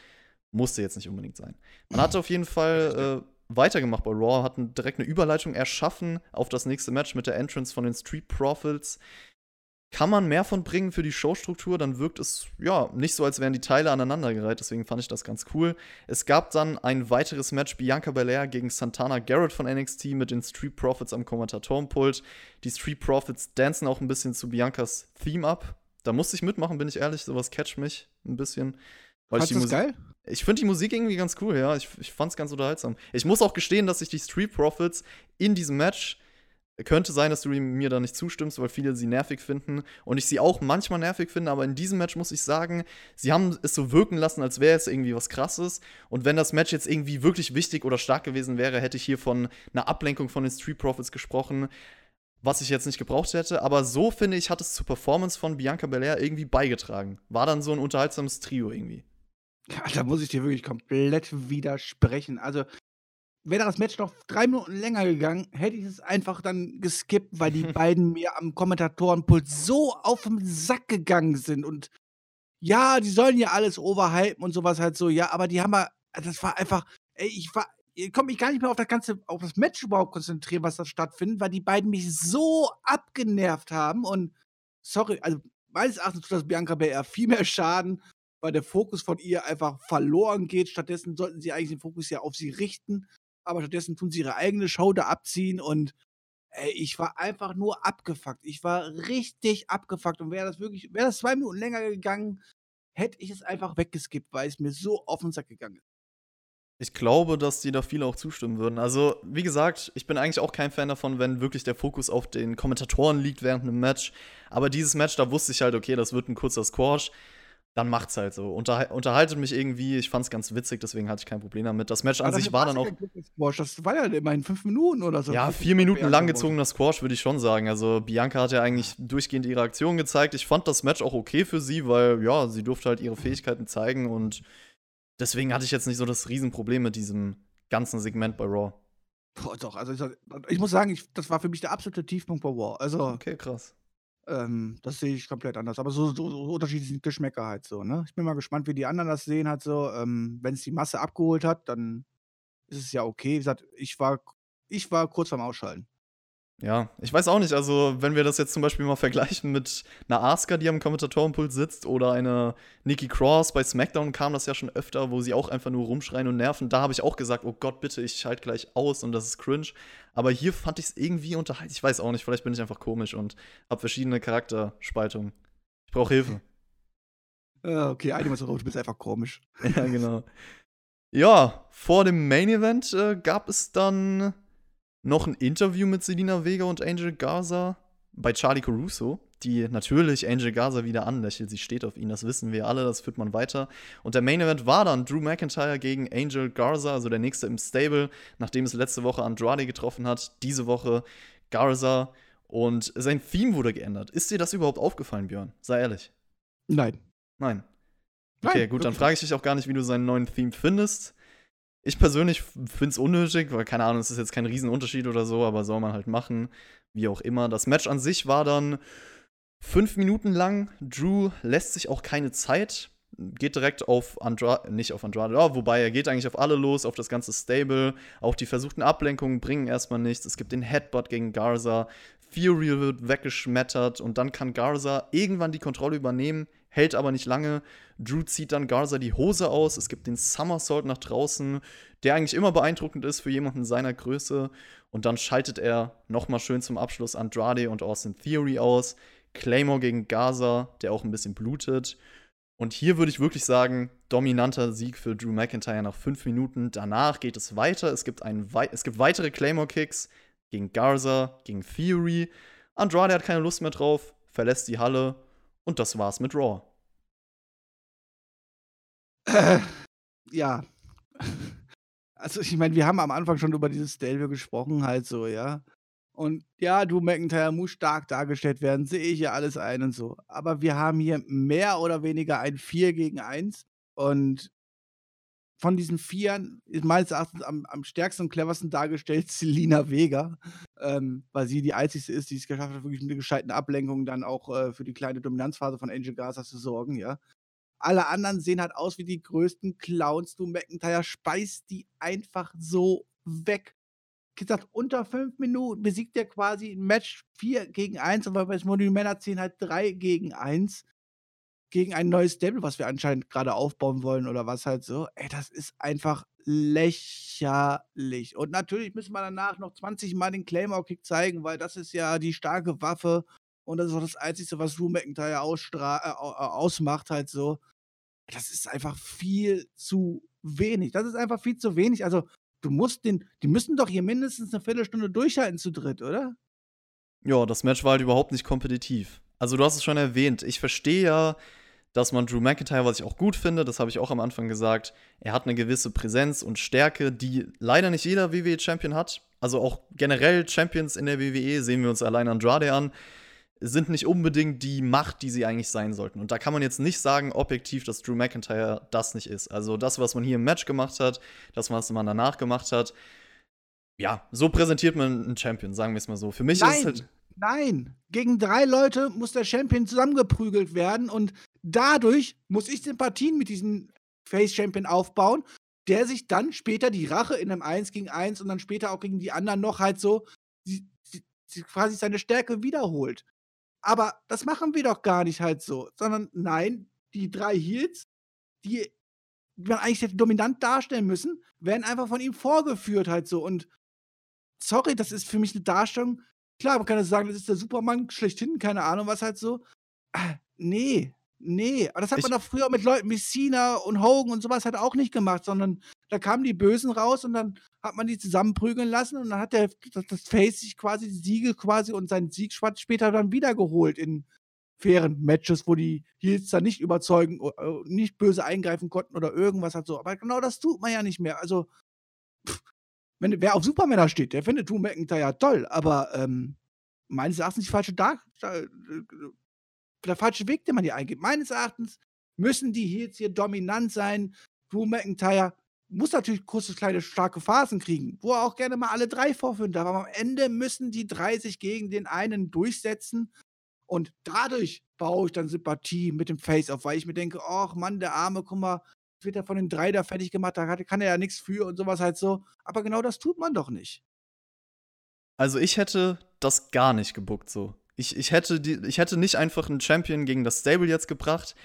musste jetzt nicht unbedingt sein. Man hatte auf jeden Fall äh, weitergemacht bei Raw, hat direkt eine Überleitung erschaffen auf das nächste Match mit der Entrance von den Street Profits, kann man mehr von bringen für die Showstruktur, dann wirkt es ja nicht so, als wären die Teile aneinandergereiht. Deswegen fand ich das ganz cool. Es gab dann ein weiteres Match: Bianca Belair gegen Santana Garrett von NXT mit den Street Profits am Kommentatorenpult. Die Street Profits dancen auch ein bisschen zu Biancas Theme ab. Da musste ich mitmachen, bin ich ehrlich. Sowas catcht mich ein bisschen. Weil Fandst ich das geil? Ich finde die Musik irgendwie ganz cool, ja. Ich, ich fand es ganz unterhaltsam. Ich muss auch gestehen, dass ich die Street Profits in diesem Match könnte sein, dass du mir da nicht zustimmst, weil viele sie nervig finden und ich sie auch manchmal nervig finde, aber in diesem Match muss ich sagen, sie haben es so wirken lassen, als wäre es irgendwie was krasses und wenn das Match jetzt irgendwie wirklich wichtig oder stark gewesen wäre, hätte ich hier von einer Ablenkung von den Street Profits gesprochen, was ich jetzt nicht gebraucht hätte, aber so finde ich, hat es zur Performance von Bianca Belair irgendwie beigetragen. War dann so ein unterhaltsames Trio irgendwie. Ja, da muss ich dir wirklich komplett widersprechen. Also, wäre das Match noch drei Minuten länger gegangen, hätte ich es einfach dann geskippt, weil die beiden mir am Kommentatorenpult so auf den Sack gegangen sind. Und ja, die sollen ja alles overhypen und sowas halt so, ja, aber die haben ja, das war einfach, ey, ich war, ich konnte mich gar nicht mehr auf das ganze, auf das Match überhaupt konzentrieren, was da stattfindet, weil die beiden mich so abgenervt haben und sorry, also meines Erachtens tut das Bianca Belair viel mehr Schaden, weil der Fokus von ihr einfach verloren geht. Stattdessen sollten sie eigentlich den Fokus ja auf sie richten, aber stattdessen tun sie ihre eigene Show da abziehen und ey, ich war einfach nur abgefuckt. Ich war richtig abgefuckt und wäre das wirklich, wäre das zwei Minuten länger gegangen, hätte ich es einfach weggeskippt, weil es mir so auf den Sack gegangen ist. Ich glaube, dass die da viele auch zustimmen würden. Also, wie gesagt, ich bin eigentlich auch kein Fan davon, wenn wirklich der Fokus auf den Kommentatoren liegt während einem Match. Aber dieses Match, da wusste ich halt, okay, das wird ein kurzer Squash. Dann macht's halt so. Unterhal unterhaltet mich irgendwie. Ich fand's ganz witzig, deswegen hatte ich kein Problem damit. Das Match an sich war dann auch. Squash. Das war ja immerhin fünf Minuten oder so. Ja, vier Minuten lang gezogener Squash, würde ich schon sagen. Also, Bianca hat ja eigentlich durchgehend ihre Aktion gezeigt. Ich fand das Match auch okay für sie, weil, ja, sie durfte halt ihre Fähigkeiten zeigen und Deswegen hatte ich jetzt nicht so das Riesenproblem mit diesem ganzen Segment bei Raw. Boah, doch, also ich, ich muss sagen, ich, das war für mich der absolute Tiefpunkt bei Raw. Also, okay, krass. Ähm, das sehe ich komplett anders. Aber so, so, so unterschiedliche sind Geschmäcker halt so, ne? Ich bin mal gespannt, wie die anderen das sehen halt so. Ähm, Wenn es die Masse abgeholt hat, dann ist es ja okay. Wie gesagt, ich war, ich war kurz vorm Ausschalten. Ja, ich weiß auch nicht. Also, wenn wir das jetzt zum Beispiel mal vergleichen mit einer Asuka, die am Kommentatorenpult sitzt, oder einer Nikki Cross, bei SmackDown kam das ja schon öfter, wo sie auch einfach nur rumschreien und nerven. Da habe ich auch gesagt, oh Gott, bitte, ich schalte gleich aus und das ist cringe. Aber hier fand ich es irgendwie unterhaltsam. Ich weiß auch nicht, vielleicht bin ich einfach komisch und habe verschiedene Charakterspaltungen. Ich brauche Hilfe. Ja, okay, einmal so, du bist einfach komisch. ja, genau. Ja, vor dem Main Event äh, gab es dann noch ein Interview mit Selina Vega und Angel Garza bei Charlie Caruso, die natürlich Angel Garza wieder anlächelt. Sie steht auf ihn, das wissen wir alle, das führt man weiter. Und der Main Event war dann Drew McIntyre gegen Angel Garza, also der nächste im Stable, nachdem es letzte Woche Andrade getroffen hat. Diese Woche Garza. Und sein Theme wurde geändert. Ist dir das überhaupt aufgefallen, Björn? Sei ehrlich. Nein. Nein. Okay, Nein, gut, dann frage ich dich auch gar nicht, wie du seinen neuen Theme findest. Ich persönlich finde es unnötig, weil keine Ahnung, es ist jetzt kein Riesenunterschied oder so, aber soll man halt machen, wie auch immer. Das Match an sich war dann fünf Minuten lang. Drew lässt sich auch keine Zeit, geht direkt auf Andrade, nicht auf Andrade, ja, wobei er geht eigentlich auf alle los, auf das ganze Stable. Auch die versuchten Ablenkungen bringen erstmal nichts. Es gibt den Headbutt gegen Garza. Fury wird weggeschmettert und dann kann Garza irgendwann die Kontrolle übernehmen, hält aber nicht lange. Drew zieht dann Garza die Hose aus. Es gibt den Somersault nach draußen, der eigentlich immer beeindruckend ist für jemanden seiner Größe. Und dann schaltet er nochmal schön zum Abschluss Andrade und Austin Theory aus. Claymore gegen Gaza, der auch ein bisschen blutet. Und hier würde ich wirklich sagen, dominanter Sieg für Drew McIntyre nach fünf Minuten. Danach geht es weiter. Es gibt, einen, es gibt weitere Claymore-Kicks gegen Garza, gegen Theory. Andrade hat keine Lust mehr drauf, verlässt die Halle und das war's mit Raw. Äh, ja. Also ich meine, wir haben am Anfang schon über dieses Stable gesprochen, halt so, ja. Und ja, du McIntyre muss stark dargestellt werden, sehe ich ja alles ein und so. Aber wir haben hier mehr oder weniger ein 4 gegen 1. Und von diesen Vieren ist meines Erachtens am, am stärksten und cleversten dargestellt Selina Vega, ähm, weil sie die einzige ist, die es geschafft hat, wirklich mit einer gescheiten Ablenkung dann auch äh, für die kleine Dominanzphase von Angel Garza zu sorgen, ja. Alle anderen sehen halt aus wie die größten Clowns. Du McIntyre speist die einfach so weg. Wie gesagt, unter fünf Minuten besiegt er quasi ein Match 4 gegen 1, aber bei Small Männer ziehen halt 3 gegen 1 gegen ein neues Stable, was wir anscheinend gerade aufbauen wollen oder was halt so. Ey, das ist einfach lächerlich. Und natürlich müssen wir danach noch 20 Mal den Claymore-Kick zeigen, weil das ist ja die starke Waffe und das ist auch das Einzige, was Drew McIntyre ausstra äh, ausmacht, halt so. Das ist einfach viel zu wenig. Das ist einfach viel zu wenig. Also, du musst den, die müssen doch hier mindestens eine Viertelstunde durchhalten zu dritt, oder? Ja, das Match war halt überhaupt nicht kompetitiv. Also, du hast es schon erwähnt. Ich verstehe ja, dass man Drew McIntyre, was ich auch gut finde, das habe ich auch am Anfang gesagt, er hat eine gewisse Präsenz und Stärke, die leider nicht jeder WWE-Champion hat. Also auch generell Champions in der WWE sehen wir uns allein Andrade an sind nicht unbedingt die Macht, die sie eigentlich sein sollten. Und da kann man jetzt nicht sagen, objektiv, dass Drew McIntyre das nicht ist. Also das, was man hier im Match gemacht hat, das, was man danach gemacht hat, ja, so präsentiert man einen Champion, sagen wir es mal so. Für mich Nein. ist es halt. Nein, gegen drei Leute muss der Champion zusammengeprügelt werden und dadurch muss ich Sympathien mit diesem Face-Champion aufbauen, der sich dann später die Rache in einem 1 gegen 1 und dann später auch gegen die anderen noch halt so sie, sie quasi seine Stärke wiederholt. Aber das machen wir doch gar nicht halt so, sondern nein, die drei Heels, die man eigentlich hätte dominant darstellen müssen, werden einfach von ihm vorgeführt halt so und sorry, das ist für mich eine Darstellung, Klar, man kann jetzt sagen, das ist der Supermann schlechthin, keine Ahnung, was halt so. Äh, nee, nee. Aber das hat Ich- man doch früher mit Leuten wie Cena und Hogan und sowas halt auch nicht gemacht, sondern da kamen die Bösen raus und dann hat man die zusammenprügeln lassen und dann hat der, das, Face sich quasi die Siege quasi und seinen Sieg später dann wiedergeholt in fairen Matches, wo die Heels dann nicht überzeugen, äh, nicht böse eingreifen konnten oder irgendwas halt so. Aber genau das tut man ja nicht mehr. Also, pff, wenn, wer auf Supermänner steht, der findet Drew McIntyre toll, aber ähm, meines Erachtens die falsche Dar äh, der falsche Weg, den man hier eingeht. Meines Erachtens müssen die Heels hier dominant sein. Drew McIntyre muss natürlich kurze, kleine, starke Phasen kriegen, wo er auch gerne mal alle drei vorführen darf. Aber am Ende müssen die drei sich gegen den einen durchsetzen. Und dadurch baue ich dann Sympathie mit dem Face auf, weil ich mir denke, ach Mann, der Arme, guck mal, wird er von den drei da fertig gemacht, da kann er ja nichts für und sowas halt so. Aber genau das tut man doch nicht. Also ich hätte das gar nicht gebuckt so. Ich, ich, hätte die, ich hätte nicht einfach einen Champion gegen das Stable jetzt gebracht,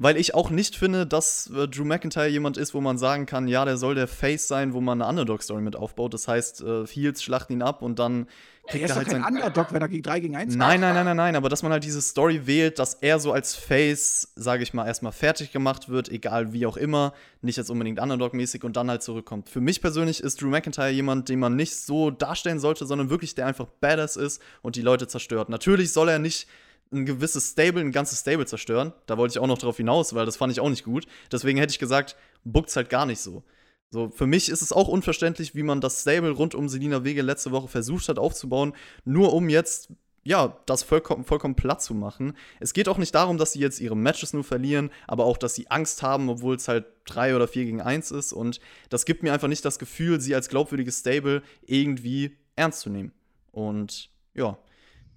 weil ich auch nicht finde, dass äh, Drew McIntyre jemand ist, wo man sagen kann, ja, der soll der Face sein, wo man eine Underdog-Story mit aufbaut. Das heißt, äh, Heels schlachten ihn ab und dann Er kriegt ist er doch halt kein sein Underdog, wenn er gegen 3 gegen 1 Nein, nein, nein, nein, nein, aber dass man halt diese Story wählt, dass er so als Face, sage ich mal, erstmal fertig gemacht wird, egal wie auch immer, nicht jetzt unbedingt Underdog-mäßig und dann halt zurückkommt. Für mich persönlich ist Drew McIntyre jemand, den man nicht so darstellen sollte, sondern wirklich der einfach Badass ist und die Leute zerstört. Natürlich soll er nicht ein gewisses Stable, ein ganzes Stable zerstören. Da wollte ich auch noch drauf hinaus, weil das fand ich auch nicht gut. Deswegen hätte ich gesagt, bookt's halt gar nicht so. So, für mich ist es auch unverständlich, wie man das Stable rund um Selina Wege letzte Woche versucht hat aufzubauen, nur um jetzt, ja, das vollkommen, vollkommen platt zu machen. Es geht auch nicht darum, dass sie jetzt ihre Matches nur verlieren, aber auch, dass sie Angst haben, obwohl es halt 3 oder 4 gegen 1 ist. Und das gibt mir einfach nicht das Gefühl, sie als glaubwürdiges Stable irgendwie ernst zu nehmen. Und ja,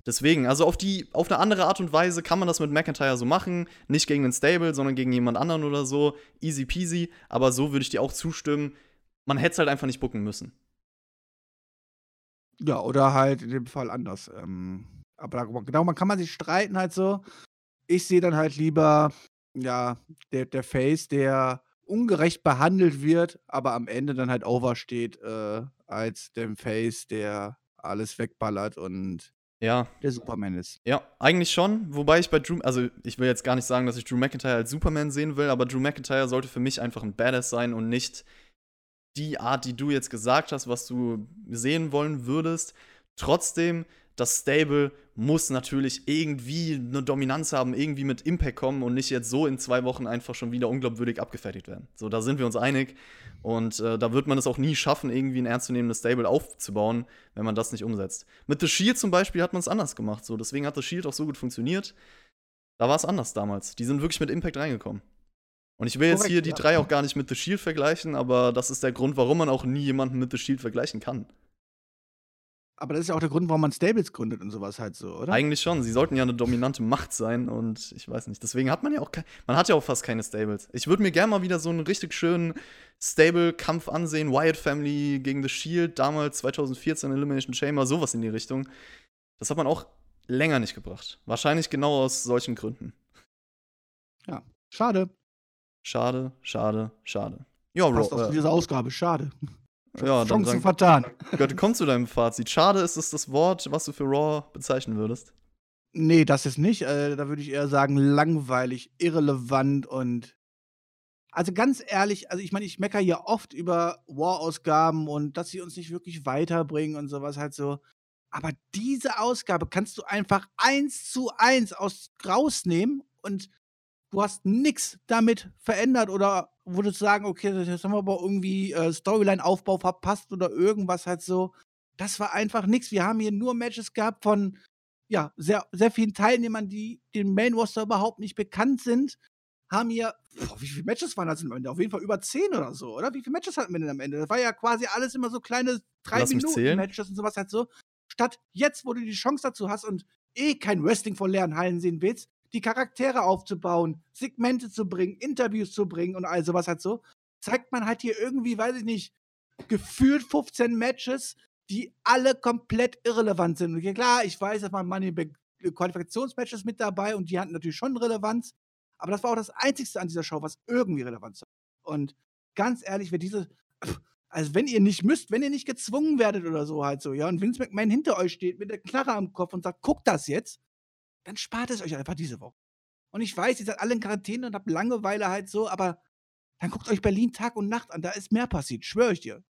Deswegen, also auf die, auf eine andere Art und Weise kann man das mit McIntyre so machen. Nicht gegen den Stable, sondern gegen jemand anderen oder so. Easy peasy. Aber so würde ich dir auch zustimmen. Man hätte es halt einfach nicht bucken müssen. Ja, oder halt in dem Fall anders. Ähm, aber genau, man kann man sich streiten halt so. Ich sehe dann halt lieber, ja, der, der Face, der ungerecht behandelt wird, aber am Ende dann halt oversteht, äh, als dem Face, der alles wegballert und Ja, der Superman ist. ja, eigentlich schon. Wobei ich bei Drew, also ich will jetzt gar nicht sagen, dass ich Drew McIntyre als Superman sehen will, aber Drew McIntyre sollte für mich einfach ein Badass sein und nicht die Art, die du jetzt gesagt hast, was du sehen wollen würdest. Trotzdem, das Stable muss natürlich irgendwie eine Dominanz haben, irgendwie mit Impact kommen und nicht jetzt so in zwei Wochen einfach schon wieder unglaubwürdig abgefertigt werden. So, da sind wir uns einig. Und äh, da wird man es auch nie schaffen, irgendwie ein ernstzunehmendes Stable aufzubauen, wenn man das nicht umsetzt. Mit The Shield zum Beispiel hat man es anders gemacht. So, deswegen hat The Shield auch so gut funktioniert. Da war es anders damals. Die sind wirklich mit Impact reingekommen. Und ich will jetzt Korrekt, hier die ja. drei auch gar nicht mit The Shield vergleichen, aber das ist der Grund, warum man auch nie jemanden mit The Shield vergleichen kann. Aber das ist ja auch der Grund, warum man Stables gründet und sowas halt so, oder? Eigentlich schon. Sie sollten ja eine dominante Macht sein und ich weiß nicht. Deswegen hat man ja auch kein, man hat ja auch fast keine Stables. Ich würde mir gerne mal wieder so einen richtig schönen Stable-Kampf ansehen. Wyatt Family gegen The Shield, damals 2014 Elimination Chamber, sowas in die Richtung. Das hat man auch länger nicht gebracht. Wahrscheinlich genau aus solchen Gründen. Schade. Schade, schade, schade. Ja, Passt zu äh, dieser Ausgabe. Schade. Ja Chancen dann vertan. Gott, komm zu deinem Fazit. Schade ist es das Wort, was du für Raw bezeichnen würdest. Nee, das ist nicht. Äh, da würde ich eher sagen, langweilig, irrelevant und. Also ganz ehrlich, also ich meine, ich meckere hier oft über War-Ausgaben und dass sie uns nicht wirklich weiterbringen und sowas halt so. Aber diese Ausgabe kannst du einfach eins zu eins aus rausnehmen und du hast nichts damit verändert oder würdest sagen, okay, das haben wir aber irgendwie äh, Storyline-Aufbau verpasst oder irgendwas halt so. Das war einfach nichts. Wir haben hier nur Matches gehabt von ja, sehr, sehr vielen Teilnehmern, die dem Main Roster überhaupt nicht bekannt sind, haben hier, boah, wie viele Matches waren das am Ende? Auf jeden Fall über zehn oder so, oder? Wie viele Matches hatten wir denn am Ende? Das war ja quasi alles immer so kleine drei Minuten Matches und sowas halt so. Statt jetzt, wo du die Chance dazu hast und eh kein Wrestling von leeren Hallen sehen willst, die Charaktere aufzubauen, Segmente zu bringen, Interviews zu bringen und all sowas halt so, zeigt man halt hier irgendwie, weiß ich nicht, gefühlt 15 Matches, die alle komplett irrelevant sind. Und klar, ich weiß, dass man Money Qualifikationsmatches mit dabei und die hatten natürlich schon Relevanz, aber das war auch das Einzigste an dieser Show, was irgendwie Relevanz hat. Und ganz ehrlich, wenn diese, also wenn ihr nicht müsst, wenn ihr nicht gezwungen werdet oder so halt so, ja, und Vince McMahon hinter euch steht mit der Knarre am Kopf und sagt, guckt das jetzt, dann spart es euch einfach diese Woche. Und ich weiß, ihr seid alle in Quarantäne und habt Langeweile halt so, aber dann guckt euch Berlin Tag und Nacht an, da ist mehr passiert, schwöre ich dir.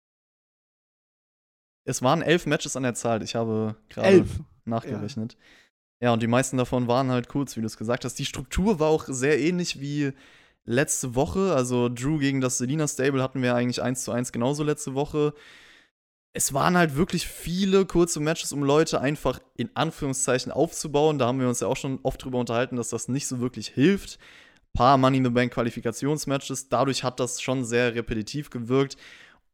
Es waren elf Matches an der Zahl, ich habe gerade nachgerechnet. Ja. Ja, und die meisten davon waren halt kurz, wie du es gesagt hast. Die Struktur war auch sehr ähnlich wie letzte Woche. Also Drew gegen das Selina Stable hatten wir eigentlich eins zu eins genauso letzte Woche. Es waren halt wirklich viele kurze Matches, um Leute einfach in Anführungszeichen aufzubauen. Da haben wir uns ja auch schon oft drüber unterhalten, dass das nicht so wirklich hilft. Ein paar Money in the Bank Qualifikationsmatches. Dadurch hat das schon sehr repetitiv gewirkt.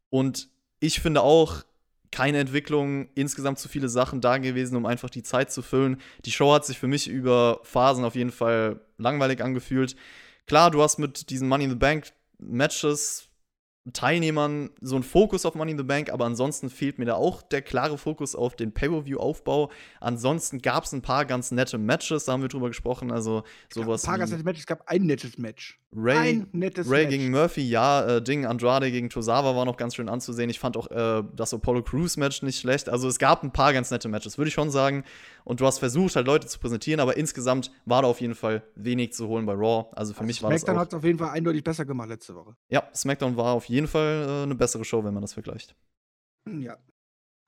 Und ich finde auch, keine Entwicklung, insgesamt zu viele Sachen da gewesen, um einfach die Zeit zu füllen. Die Show hat sich für mich über Phasen auf jeden Fall langweilig angefühlt. Klar, du hast mit diesen Money in the Bank Matches Teilnehmern so ein Fokus auf Money in the Bank, aber ansonsten fehlt mir da auch der klare Fokus auf den Pay-Per-View-Aufbau. Ansonsten gab es ein paar ganz nette Matches, da haben wir drüber gesprochen. Also sowas. Ein paar ganz nette Matches, es gab ein nettes Match. Ray, ein nettes Ray Match. gegen Murphy, ja, äh, Ding, Andrade gegen Tosawa war noch ganz schön anzusehen. Ich fand auch äh, das Apollo Crews-Match nicht schlecht. Also es gab ein paar ganz nette Matches, würde ich schon sagen. Und du hast versucht, halt Leute zu präsentieren, aber insgesamt war da auf jeden Fall wenig zu holen bei Raw. Also für also mich war SmackDown das. SmackDown hat es auf jeden Fall eindeutig besser gemacht letzte Woche. Ja, SmackDown war auf jeden Fall äh, eine bessere Show, wenn man das vergleicht. Ja.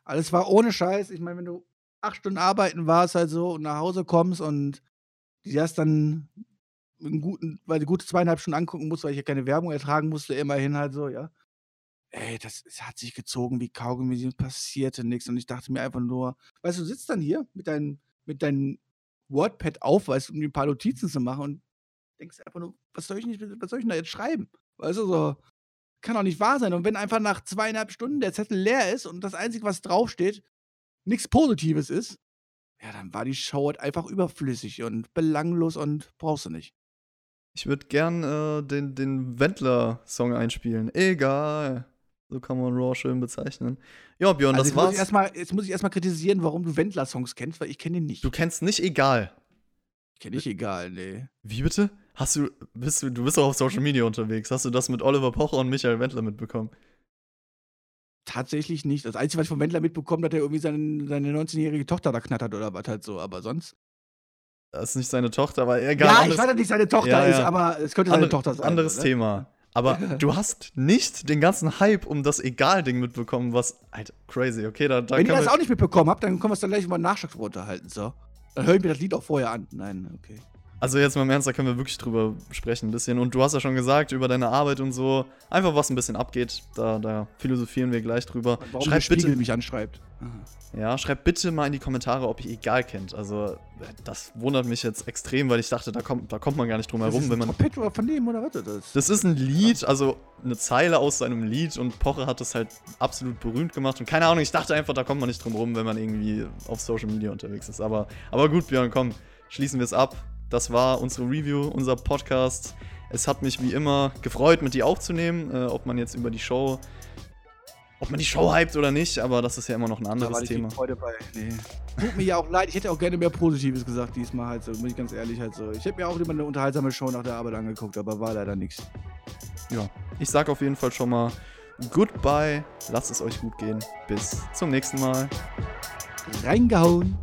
Alles war ohne Scheiß. Ich meine, wenn du acht Stunden arbeiten warst, halt so und nach Hause kommst und die erst dann einen guten, weil die gute zweieinhalb Stunden angucken musst, weil ich ja keine Werbung ertragen musste, immerhin halt so, ja. Ey, das, das hat sich gezogen wie Kaugummi, passierte nichts. Und ich dachte mir einfach nur, weißt du, du sitzt dann hier mit deinem mit deinem Wordpad auf, weißt, um ein paar Notizen zu machen und denkst einfach nur, was soll ich nicht, was soll ich denn da jetzt schreiben? Weißt du, so, kann doch nicht wahr sein. Und wenn einfach nach zweieinhalb Stunden der Zettel leer ist und das Einzige, was draufsteht, nichts Positives ist, ja, dann war die Show halt einfach überflüssig und belanglos und brauchst du nicht. Ich würde gern äh, den, den Wendler-Song einspielen. Egal. So kann man Raw schön bezeichnen. Ja, Björn, also das war's. Muss erstmal, jetzt muss ich erstmal kritisieren, warum du Wendler-Songs kennst, weil ich kenne ihn nicht. Du kennst nicht egal. Ich kenne nicht egal, nee. Wie bitte? Hast du, bist du, du bist auch auf Social Media unterwegs. Hast du das mit Oliver Pocher und Michael Wendler mitbekommen? Tatsächlich nicht. Das Einzige, was ich von Wendler mitbekommen dass er irgendwie seine, seine 19-jährige Tochter da knattert oder was halt so, aber sonst. Das ist nicht seine Tochter, aber egal. Ja, ich weiß, dass nicht seine Tochter ja, ja. ist, aber es könnte seine Andere, Tochter sein. Anderes oder? Thema. Aber du hast nicht den ganzen Hype um das Egal-Ding mitbekommen, was. Alter, crazy, okay, da, da Wenn ihr das auch nicht mitbekommen habt, dann können wir es dann gleich mal Nachschlag unterhalten, so. Dann höre ich mir das Lied auch vorher an. Nein, okay. Also jetzt mal im Ernst, da können wir wirklich drüber sprechen ein bisschen. Und du hast ja schon gesagt, über deine Arbeit und so, einfach was ein bisschen abgeht, da, da philosophieren wir gleich drüber. Warum schreibt der bitte, mich anschreibt. Ja, schreibt bitte mal in die Kommentare, ob ihr egal kennt. Also, das wundert mich jetzt extrem, weil ich dachte, da kommt, da kommt man gar nicht drum herum. Das ist ein wenn man, von dem oder was ist das? Das ist ein Lied, also eine Zeile aus seinem Lied und Poche hat das halt absolut berühmt gemacht. Und keine Ahnung, ich dachte einfach, da kommt man nicht drum rum, wenn man irgendwie auf Social Media unterwegs ist. Aber, aber gut, Björn, komm, schließen wir es ab. Das war unsere Review, unser Podcast. Es hat mich wie immer gefreut, mit dir aufzunehmen, äh, ob man jetzt über die Show, ob man die Show hypt oder nicht, aber das ist ja immer noch ein anderes da war Thema. Freude bei. Nee. Tut mir ja auch leid, ich hätte auch gerne mehr Positives gesagt diesmal halt so, muss ich ganz ehrlich halt so. Ich hätte mir auch immer eine unterhaltsame Show nach der Arbeit angeguckt, aber war leider nichts. Ja, ich sag auf jeden Fall schon mal Goodbye, lasst es euch gut gehen. Bis zum nächsten Mal. Reingehauen.